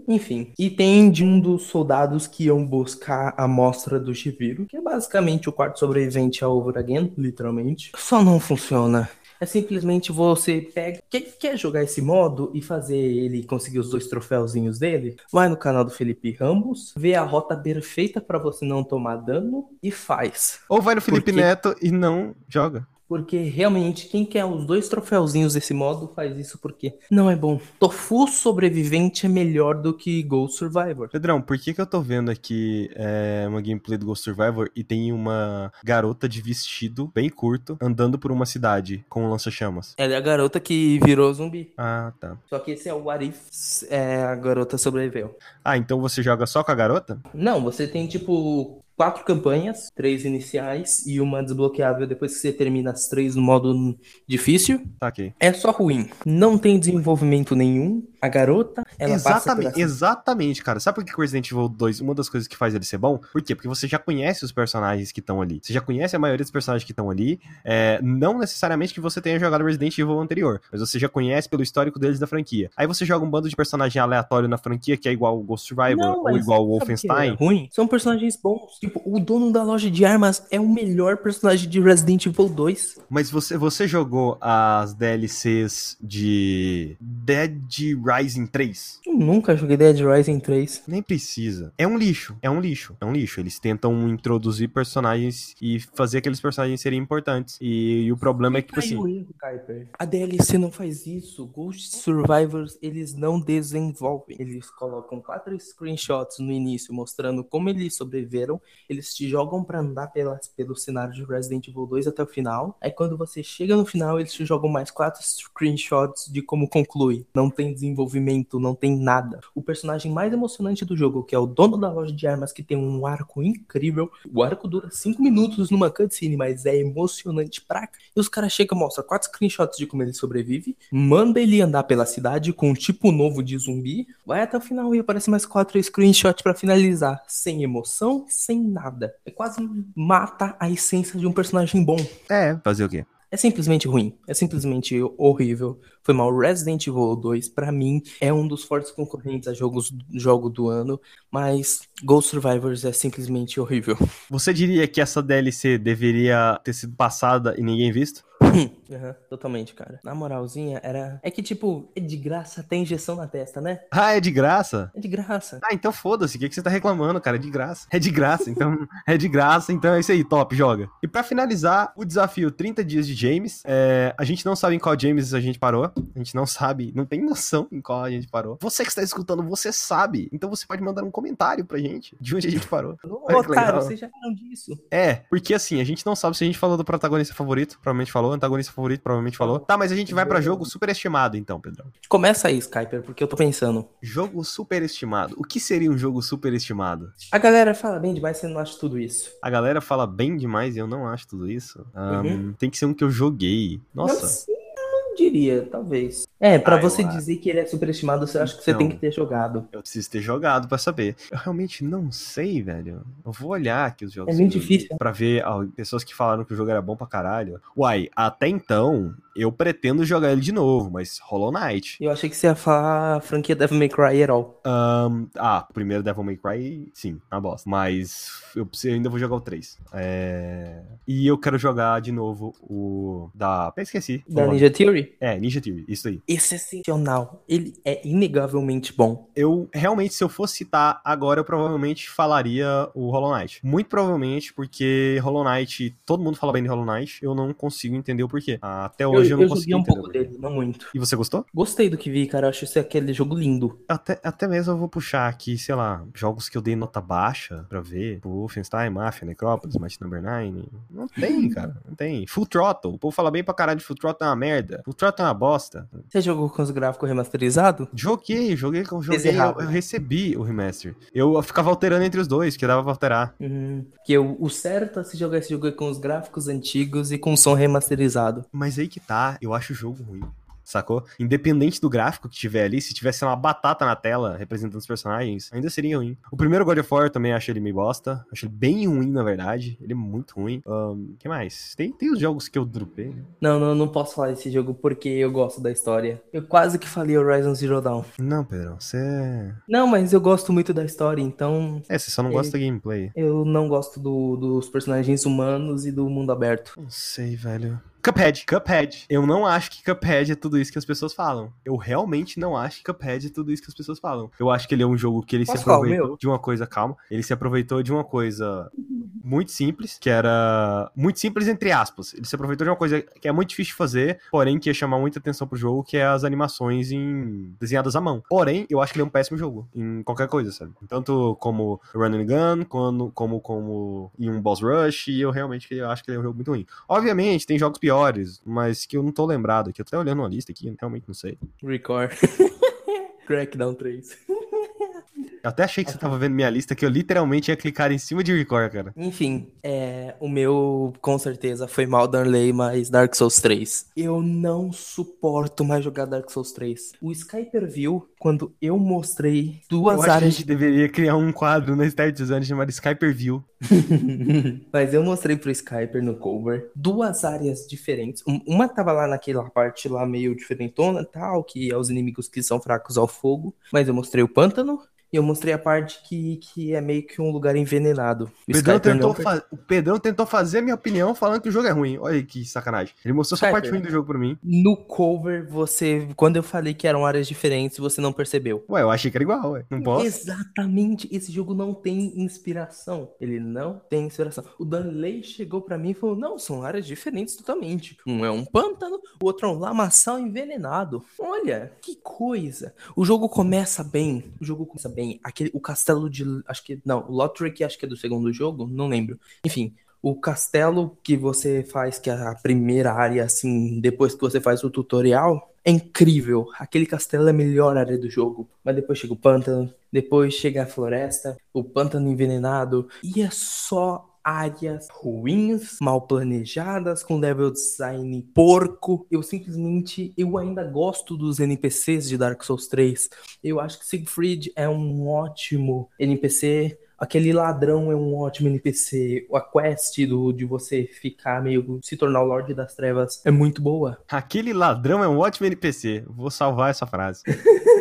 Enfim. E tem de um dos soldados que iam buscar a amostra do Shiviro, que é basicamente o quarto sobrevivente a Over Again, literalmente. Só não funciona. É simplesmente você pega. Quer, quer jogar esse modo e fazer ele conseguir os dois troféuzinhos dele? Vai no canal do Felipe Ramos, vê a rota perfeita pra você não tomar dano e faz. Ou vai no Felipe Por quê? Neto e não joga. Porque realmente, quem quer os dois troféuzinhos desse modo faz isso porque não é bom. Tofu sobrevivente é melhor do que Ghost Survivor. Pedrão, por que que eu tô vendo aqui é, uma gameplay do Ghost Survivor e tem uma garota de vestido bem curto andando por uma cidade com um lança-chamas? Ela é a garota que virou zumbi. Ah, tá. Só que esse é o What If é, a garota sobreviveu. Ah, então você joga só com a garota? Não, você tem tipo quatro campanhas, três iniciais e uma desbloqueável depois que você termina as três no modo difícil. Tá ok. É só ruim. Não tem desenvolvimento nenhum. A garota, ela exatamente, exatamente, cara. Sabe por que o Resident Evil 2, uma das coisas que faz ele ser bom? Por quê? Porque você já conhece os personagens que estão ali. Você já conhece a maioria dos personagens que estão ali. É, não necessariamente que você tenha jogado Resident Evil anterior, mas você já conhece pelo histórico deles da franquia. Aí você joga um bando de personagem aleatório na franquia que é igual o Ghost Survivor Não, ou igual o é Wolfenstein. ruim? São personagens bons. Tipo, o dono da loja de armas é o melhor personagem de Resident Evil 2. Mas você, você jogou as DLCs de Dead Rising 3? Eu nunca joguei Dead Rising 3. Nem precisa. É um lixo. É um lixo. É um lixo. Eles tentam introduzir personagens e fazer aqueles personagens serem importantes. E, e o problema é que, tipo assim. erro. A DLC não faz isso. Ghost Survivors, eles não desenvolvem. Eles colocam quatro screenshots no início mostrando como eles sobreviveram. Eles te jogam pra andar pelas, pelo cenário de Resident Evil 2 até o final. Aí quando você chega no final, eles te jogam mais quatro screenshots de como conclui. Não tem desenvolvimento, não tem nada. O personagem mais emocionante do jogo, que é o dono da loja de armas, que tem um arco incrível. O arco dura cinco minutos numa cutscene, mas é emocionante pra cá. E os caras chegam, mostram quatro screenshots de como ele sobrevive, manda ele andar pela cidade com um tipo novo de zumbi, vai até o final e aparece mais quatro screenshots pra finalizar. Sem emoção, sem nada. É quase mata a essência de um personagem bom. É, fazer o quê? É simplesmente ruim, é simplesmente horrível. Foi mal. Resident Evil 2, pra mim, é um dos fortes concorrentes a jogos, jogo do ano, mas Ghost Survivors é simplesmente horrível. Você diria que essa DLC deveria ter sido passada e ninguém visto? *laughs* Uhum, totalmente, cara. Na moralzinha, era. É que, tipo, é de graça, tem injeção na testa, né? Ah, é de graça? É de graça. Ah, então foda-se. O que, que você tá reclamando, cara? É de graça. É de graça, então. é de graça, então é isso aí, top, joga. E pra finalizar, o desafio 30 dias de James. É, a gente não sabe em qual James a gente parou. A gente não sabe, não tem noção em qual a gente parou. Você que está escutando, você sabe. Então você pode mandar um comentário pra gente de onde a gente parou. *laughs* Ô, Olha que Otário, legal. vocês já viram disso? É, porque assim, a gente não sabe se a gente falou do protagonista favorito, provavelmente falou, antagonista favorito, provavelmente falou. Tá, mas a gente vai pra jogo superestimado então, Pedrão. Começa aí, Skyper, porque eu tô pensando. Jogo superestimado. O que seria um jogo superestimado? A galera fala bem demais, você não acha tudo isso. A galera fala bem demais e eu não acho tudo isso. Ahn, Uhum. Tem que ser um que eu joguei. Nossa. Não, não diria, talvez. É, pra Ah, você dizer que ele é superestimado, você acha que você Então. tem que ter jogado. Eu preciso ter jogado pra saber. Eu realmente não sei, velho. Eu vou olhar aqui os jogos. É muito difícil. Pra ver ah, pessoas que falaram que o jogo era bom pra caralho. Uai, até então, eu pretendo jogar ele de novo, mas Hollow Knight. Eu achei que você ia falar a franquia Devil May Cry at all. Ahn, ah, primeiro Devil May Cry, sim, uma bosta. Mas eu, eu ainda vou jogar o 3. É... E eu quero jogar de novo o da... Até esqueci. Da. Ninja Theory? É, Ninja Theory, isso aí. Excepcional. Ele é inegavelmente bom. Eu, realmente, se eu fosse citar agora, eu provavelmente falaria o Hollow Knight. Muito provavelmente, porque Hollow Knight, todo mundo fala bem de Hollow Knight, eu não consigo entender o porquê. Até Eu, hoje eu, eu não joguei consegui um pouco o dele, não muito. E você gostou? Gostei do que vi, cara. Eu acho esse aquele jogo lindo. Até, até mesmo eu vou puxar aqui, sei lá, jogos que eu dei nota baixa pra ver. Tipo, Wolfenstein, Mafia, Necrópolis, Might Number 9. Não tem, *laughs* cara. Não tem. Full Throttle. O povo fala bem pra caralho de Full Throttle é uma merda. Full Throttle é uma bosta. Você jogou com os gráficos remasterizados? Joguei, joguei, com- joguei, eu, eu recebi o remaster. Eu ficava alterando entre os dois, que dava pra alterar. Uhum. Que o, o certo é se jogar esse jogo com os gráficos antigos e com som remasterizado. Mas aí que tá, eu acho o jogo ruim. Sacou? Independente do gráfico que tiver ali, se tivesse uma batata na tela representando os personagens, ainda seria ruim. O primeiro God of War eu também achei ele meio bosta. Achei ele bem ruim, na verdade. Ele é muito ruim. O que mais? Tem, tem os jogos que eu dropei, né? Não, não, não posso falar desse jogo porque eu gosto da história. Eu quase que falei Horizon Zero Dawn. Não, Pedrão, você. Não, mas eu gosto muito da história, então É, você só não É. gosta da gameplay. eu não gosto do- dos personagens humanos e do mundo aberto. Não sei, velho. Cuphead, Cuphead. Eu não acho que Cuphead é tudo isso que as pessoas falam. Eu realmente não acho que Cuphead é tudo isso que as pessoas falam. Eu acho que ele é um jogo que ele se Posso falar o aproveitou meu? de uma coisa, calma. Ele se aproveitou de uma coisa muito simples, que era. Muito simples, entre aspas. Ele se aproveitou de uma coisa que é muito difícil de fazer, porém que ia chamar muita atenção pro jogo, que é as animações em desenhadas à mão. Porém, eu acho que ele é um péssimo jogo em qualquer coisa, sabe? Tanto como Run and Gun, como, como, como em um Boss Rush, e eu realmente eu acho que ele é um jogo muito ruim. Obviamente, tem jogos piores, mas que eu não tô lembrado aqui. Eu tô até olhando uma lista aqui, realmente não sei. Record. *laughs* Crackdown 3. *laughs* Eu até achei que você tava vendo minha lista, que eu literalmente ia clicar em cima de record, cara. Enfim, é, o meu com certeza foi Maldarley mais Dark Souls 3. Eu não suporto mais jogar Dark Souls 3. O Skyper viu quando eu mostrei duas eu que a áreas gente deveria criar um quadro na Start Design chamado Skyper View. *laughs* Mas eu mostrei pro Skyper no cover duas áreas diferentes. Um- Uma tava lá naquela parte lá meio diferentona e tal, que é os inimigos que são fracos ao fogo. Mas eu mostrei o pântano e eu mostrei a parte que, que é meio que um lugar envenenado. O Pedrão, tentou o Pedrão tentou fazer a minha opinião falando que o jogo é ruim. Olha que sacanagem. Ele mostrou só a parte ruim do jogo pra mim. No cover, você. Quando eu falei que eram áreas diferentes, você não percebeu. Ué, eu achei que era igual, ué. Não posso? Exatamente, esse jogo não tem inspiração. Ele não tem inspiração. O Danley chegou pra mim e falou: Não, são áreas diferentes totalmente. Um é um pântano, o outro é um lamaçal envenenado. Olha, que coisa. O jogo começa bem. O jogo começa bem. Aquele, o castelo de. Acho que. Não, o Lothric acho que é do segundo jogo, não lembro. Enfim. O castelo que você faz, que é a primeira área, assim, depois que você faz o tutorial, é incrível. Aquele castelo é a melhor área do jogo. Mas depois chega o pântano, depois chega a floresta, o pântano envenenado, e é só áreas ruins, mal planejadas, com level design porco. Eu simplesmente, eu ainda gosto dos NPCs de Dark Souls 3. Eu acho que Siegfried é um ótimo NPC. Aquele ladrão é um ótimo NPC. A quest do, de você ficar meio. se tornar o Lorde das Trevas é muito boa. Aquele ladrão é um ótimo NPC. Vou salvar essa frase. *laughs*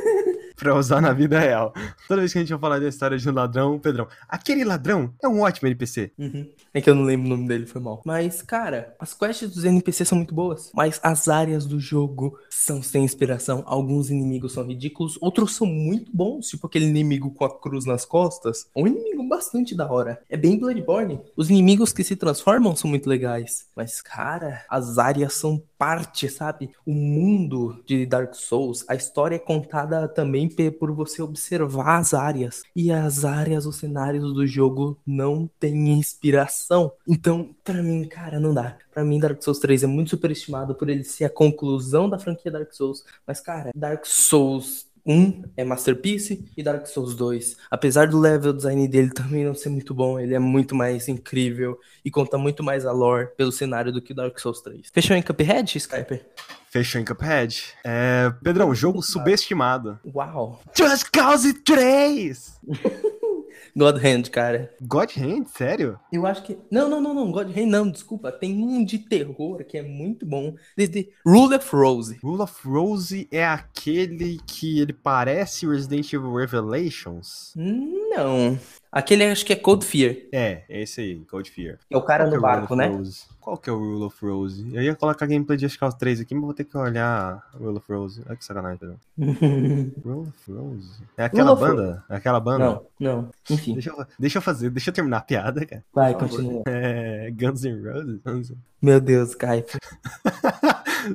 pra usar na vida real. Toda vez que a gente vai falar da história de um ladrão, Pedrão, aquele ladrão é um ótimo NPC. Uhum. É que eu não lembro o nome dele, foi mal. Mas, cara, as quests dos NPC são muito boas. Mas as áreas do jogo são sem inspiração. Alguns inimigos são ridículos, outros são muito bons. Tipo aquele inimigo com a cruz nas costas. Um inimigo bastante da hora. É bem Bloodborne. Os inimigos que se transformam são muito legais. Mas, cara, as áreas são parte, sabe? O mundo de Dark Souls, a história é contada também por você observar as áreas. E as áreas, os cenários do jogo não têm inspiração. Então, para mim, cara, não dá. Para mim, Dark Souls 3 é muito superestimado por ele ser a conclusão da franquia Dark Souls. Mas, cara, Dark Souls 1 é Masterpiece e Dark Souls 2. Apesar do level design dele *laughs* também não ser muito bom, ele é muito mais incrível e conta muito mais a lore pelo cenário do que Dark Souls 3. Fechou em Cuphead, Skyper? Fechou em Cuphead. É, Pedrão, jogo subestimado. Uau. Just Cause 3! *laughs* God Hand, cara. God Hand? Sério? Eu acho que. Não, não, não, não. God Hand não, desculpa. Tem um de terror que é muito bom. Desde Rule of Rose. Rule of Rose é aquele que ele parece Resident Evil Revelations? Não. Aquele acho que é Cold Fear. É, esse aí, Cold Fear. É o cara Qual no é barco, né? Rose? Qual que é o Rule of Rose? Eu ia colocar gameplay de Ascal 3 aqui, mas vou ter que olhar Rule of Rose. Olha que sacanagem, *laughs* Pedro. Rule of Rose? É aquela Rule banda? É aquela banda? não, não. Enfim, Deixa eu, deixa eu fazer, deixa eu terminar a piada, cara. vai, continua. *laughs* É, Guns N' Roses? Meu Deus, Kai. *laughs*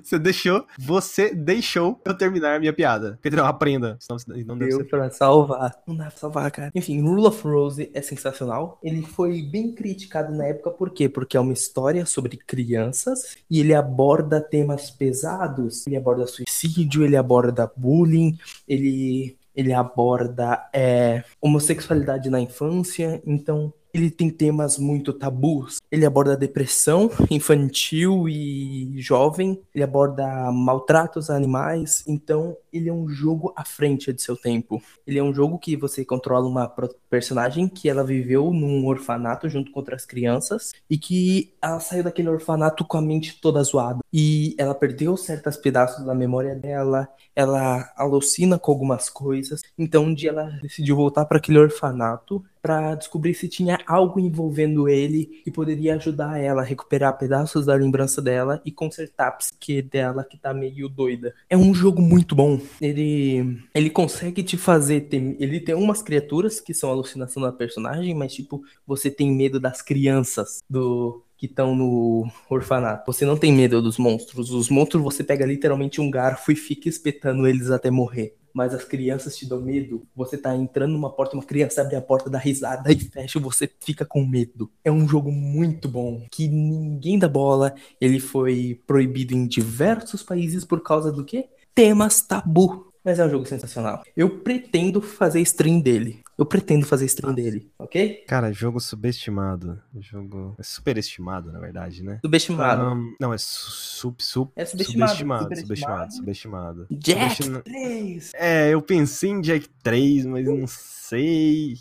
você deixou, você deixou eu terminar a minha piada. Pedrão, aprenda. Senão você não Deu ser. pra salvar. Não dá pra salvar, cara. Enfim, Rule of Rose é sensacional. Ele foi bem criticado na época, por quê? Porque é uma história sobre crianças e ele aborda temas pesados. Ele aborda suicídio, ele aborda bullying, ele, ele aborda é, homossexualidade na infância. Então, ele tem temas muito tabus. Ele aborda depressão infantil e jovem. Ele aborda maltratos a animais. Então, ele é um jogo à frente de seu tempo. Ele é um jogo que você controla uma personagem que ela viveu num orfanato junto com outras crianças e que ela saiu daquele orfanato com a mente toda zoada. E ela perdeu certos pedaços da memória dela. Ela alucina com algumas coisas. Então, um dia ela decidiu voltar para aquele orfanato para descobrir se tinha algo envolvendo ele e poderia ajudar ela a recuperar pedaços da lembrança dela e consertar a psique dela que tá meio doida. É um jogo muito bom. Ele ele consegue te fazer ter, ele tem umas criaturas que são alucinação da personagem, mas tipo, você tem medo das crianças do que estão no orfanato. Você não tem medo dos monstros. Os monstros você pega literalmente um garfo e fica espetando eles até morrer. Mas as crianças te dão medo. Você tá entrando numa porta, uma criança abre a porta, dá risada e fecha, você fica com medo. É um jogo muito bom, que ninguém dá bola. Ele foi proibido em diversos países por causa do quê? Temas tabu. Mas é um jogo sensacional. Eu pretendo fazer stream dele. Eu pretendo fazer stream dele, ok? Cara, jogo subestimado. Jogo. É superestimado, na verdade, né? Subestimado. Ahn, não, é su- sub, sub, É subestimado, subestimado, subestimado, subestimado. Jack Subestima- 3! É, eu pensei em Jack 3, mas não sei.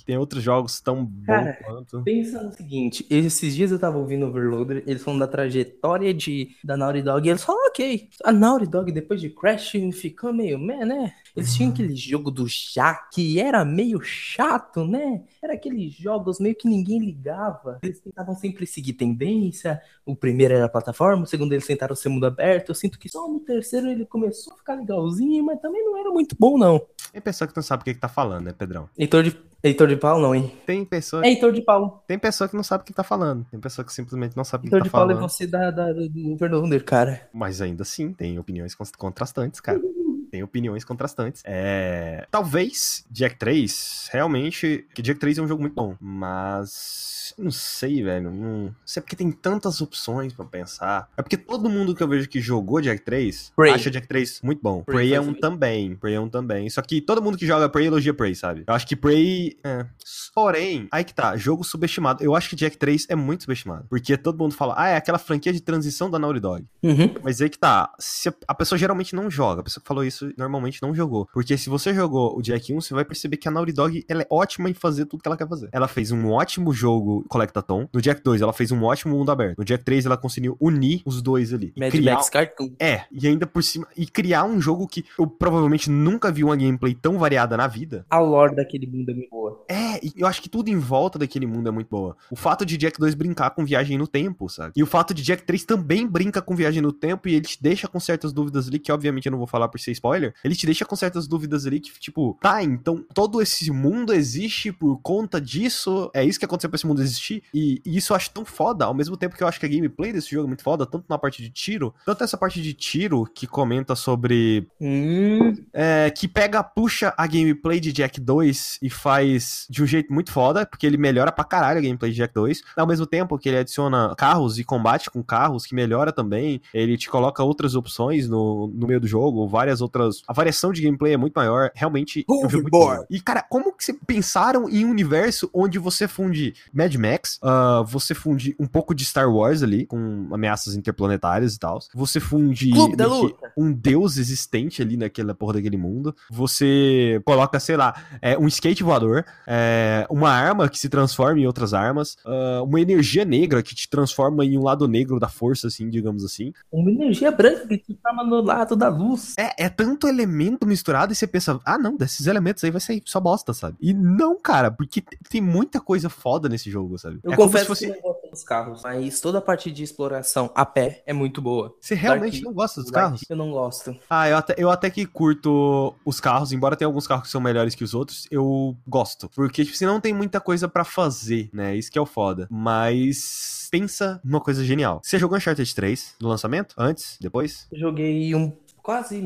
Tem outros jogos tão bons quanto. Pensa no seguinte, esses dias eu tava ouvindo o Overloader, eles falam da trajetória de, da Naughty Dog, e eles falam, ok, a Naughty Dog depois de Crash ficou meio, meh, né? Eles tinham aquele jogo do Jack, que era meio chato, né? Era aqueles jogos meio que ninguém ligava. Eles tentavam sempre seguir tendência, o primeiro era a plataforma, o segundo eles tentaram ser mundo aberto, eu sinto que só no terceiro ele começou a ficar legalzinho, mas também não era muito bom, não. Tem pessoa que não sabe o que, que tá falando, né, Pedrão? Heitor de, Heitor de Paulo não, hein? Tem pessoa, É Heitor de Paulo. tem pessoa que não sabe o que tá falando. Tem pessoa que simplesmente não sabe o que Heitor tá de Paulo é falando. você da, da, do Overloader, cara. Mas ainda assim, tem opiniões contrastantes, cara. *laughs* Tem opiniões contrastantes. É... Talvez Jack 3, realmente. Que Jack 3 é um jogo muito bom. Mas. Não sei, velho. Não sei porque tem tantas opções pra pensar. É porque todo mundo que eu vejo que jogou Jack 3 Prey. acha Jack 3 muito bom. Prey Prey, é faz um também. Prey é um também. Só que todo mundo que joga Prey elogia Prey, sabe? Eu acho que Prey. É. Porém, aí que tá. Jogo subestimado. Eu acho que Jack 3 é muito subestimado. Porque todo mundo fala, ah, é aquela franquia de transição da Naughty Dog. Uhum. Mas aí que tá. Se a- a pessoa geralmente não joga. A pessoa que falou isso você normalmente não jogou. Porque se você jogou o Jack 1, você vai perceber que a Naughty Dog ela é ótima em fazer tudo que ela quer fazer. Ela fez um ótimo jogo Collectathon. No Jack 2, ela fez um ótimo mundo aberto. No Jack 3, ela conseguiu unir os dois ali. Mad criar... Max Cartoon. É, e ainda por cima. E criar um jogo que eu provavelmente nunca vi uma gameplay tão variada na vida. A lore daquele mundo é muito boa. É, e eu acho que tudo em volta daquele mundo é muito boa. O fato de Jack 2 brincar com viagem no tempo, sabe? E o fato de Jack 3 também brinca com viagem no tempo e ele te deixa com certas dúvidas ali, que obviamente eu não vou falar por ser spoiler. Ele te deixa com certas dúvidas ali que, tipo, tá, então todo esse mundo existe por conta disso. É isso que aconteceu pra esse mundo existir. E, e isso eu acho tão foda, ao mesmo tempo que eu acho que a gameplay desse jogo é muito foda, tanto na parte de tiro, tanto essa parte de tiro que comenta sobre. Hum, é, que pega, puxa a gameplay de Jack 2 e faz de um jeito muito foda, porque ele melhora pra caralho a gameplay de Jack 2. Ao mesmo tempo que ele adiciona carros e combate com carros, que melhora também. Ele te coloca outras opções no, no meio do jogo, várias outras. A variação de gameplay é muito maior. Realmente. Hoverboard. E, cara, como que vocês pensaram em um universo onde você funde Mad Max, ah, você funde um pouco de Star Wars ali, com ameaças interplanetárias e tal. Você funde um deus existente ali naquela porra daquele mundo. Você coloca, sei lá, é, um skate voador, é, uma arma que se transforma em outras armas, ah, uma energia negra que te transforma em um lado negro da força, assim, digamos assim. Uma energia branca que te chama no lado da luz. É, é tanto elemento misturado e você pensa, ah, não, desses elementos aí vai sair só bosta, sabe? E não, cara, porque tem muita coisa foda nesse jogo, sabe? Eu é confesso se fosse. que não gosto dos carros, mas toda a parte de exploração a pé é muito boa. Você realmente Dark- não gosta dos Dark carros? Eu não gosto. Ah, eu até, eu até que curto os carros, embora tenha alguns carros que são melhores que os outros, eu gosto. Porque, tipo, você não tem muita coisa pra fazer, né? Isso que é o foda. Mas pensa numa coisa genial. Você jogou Uncharted 3 no lançamento? Antes? Depois? Eu joguei um quase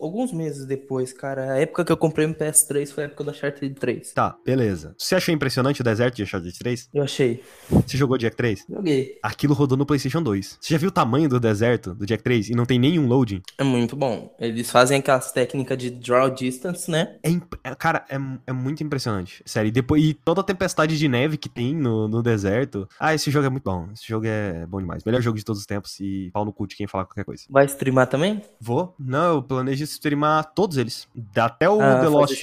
alguns meses depois, cara. A época que eu comprei um PS3 foi a época do Uncharted 3. Tá, beleza. Você achou impressionante o deserto de Uncharted 3? Eu achei. Você jogou Jack 3? Joguei. Aquilo rodou no PlayStation 2. Você já viu o tamanho do deserto do Jack 3 e não tem nenhum loading? É muito bom. Eles fazem aquelas técnicas de draw distance, né? É, imp- é- cara, é, é muito impressionante. Sério. E, depois, e toda a tempestade de neve que tem no, no deserto. Ah, esse jogo é muito bom. Esse jogo é bom demais. Melhor jogo de todos os tempos e pau no cu de quem falar qualquer coisa. Vai streamar também? Vou? Não, eu planejo streamar todos eles. Até o Ah, The Lost.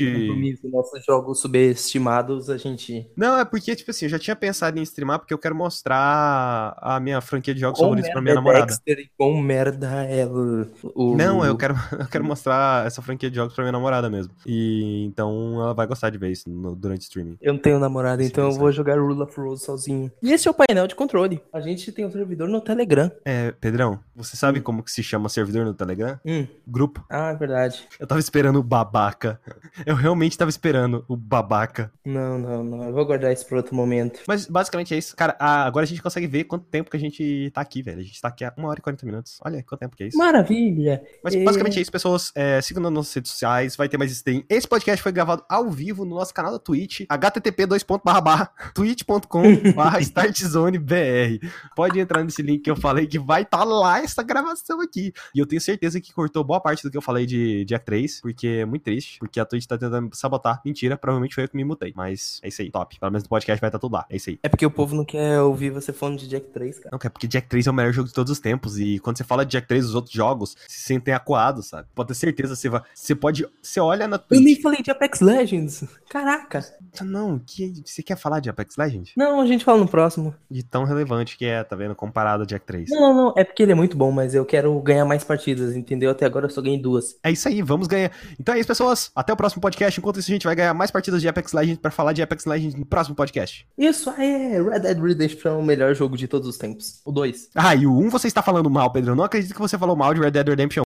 Nossos jogos subestimados, a gente. Não, é porque, tipo assim, eu já tinha pensado em streamar porque eu quero mostrar a minha franquia de jogos Quão favoritos pra minha namorada. Dexter quão merda é o... Não, eu quero, *laughs* eu quero mostrar essa franquia de jogos pra minha namorada mesmo. E então ela vai gostar de ver isso no- durante o streaming. Eu não tenho namorada, Sim, então eu vou jogar Rule of Rose sozinho. E esse é o painel de controle. A gente tem um servidor no Telegram. É, Pedrão, você sabe como que se chama servidor no Telegram? Hum. Grupo. Ah, é verdade. Eu tava esperando o babaca. Eu realmente tava esperando o babaca. Não, não, não. Eu vou guardar isso pra outro momento. Mas basicamente é isso. Cara, ah, agora a gente consegue ver quanto tempo que a gente tá aqui, velho. A gente tá aqui há 1 hora e 40 minutos. Olha quanto tempo que é isso. Maravilha! Mas E- basicamente é isso, pessoas. É, sigam nas nossas redes sociais, vai ter mais stream. Esse podcast foi gravado ao vivo no nosso canal da Twitch, http *laughs* twitch.com startzonebr. Pode entrar nesse link que eu falei que vai estar lá essa gravação aqui. E eu tenho certeza que cortou boa parte do que eu falei de Jack 3, porque é muito triste, porque a Twitch tá tentando sabotar. Mentira, provavelmente foi eu que me mutei. Mas é isso aí, top. Pelo menos no podcast vai estar tudo lá. É isso aí. É porque o povo não quer ouvir você falando de Jack 3, cara. Não, cara, porque Jack 3 é o melhor jogo de todos os tempos. E quando você fala de Jack 3, os outros jogos se sentem acuados, sabe? Pode ter certeza, você vai. Você pode. Você olha na Eu Twitch. nem falei de Apex Legends. Caraca. Não, que, você quer falar de Apex Legends? Não, a gente fala no próximo. De tão relevante que é, tá vendo? Comparado a Jack 3. Não, não, não. É porque ele é muito bom, mas eu quero ganhar mais partidas, entendeu? Até agora eu só ganhei duas. É isso aí, vamos ganhar. Então é isso, pessoas. Até o próximo podcast. Enquanto isso, a gente vai ganhar mais partidas de Apex Legends pra falar de Apex Legends no próximo podcast. Isso aí, Red Dead Redemption é o melhor jogo de todos os tempos. O 2. Ah, e o 1 você está falando mal, Pedro. Eu não acredito que você falou mal de Red Dead Redemption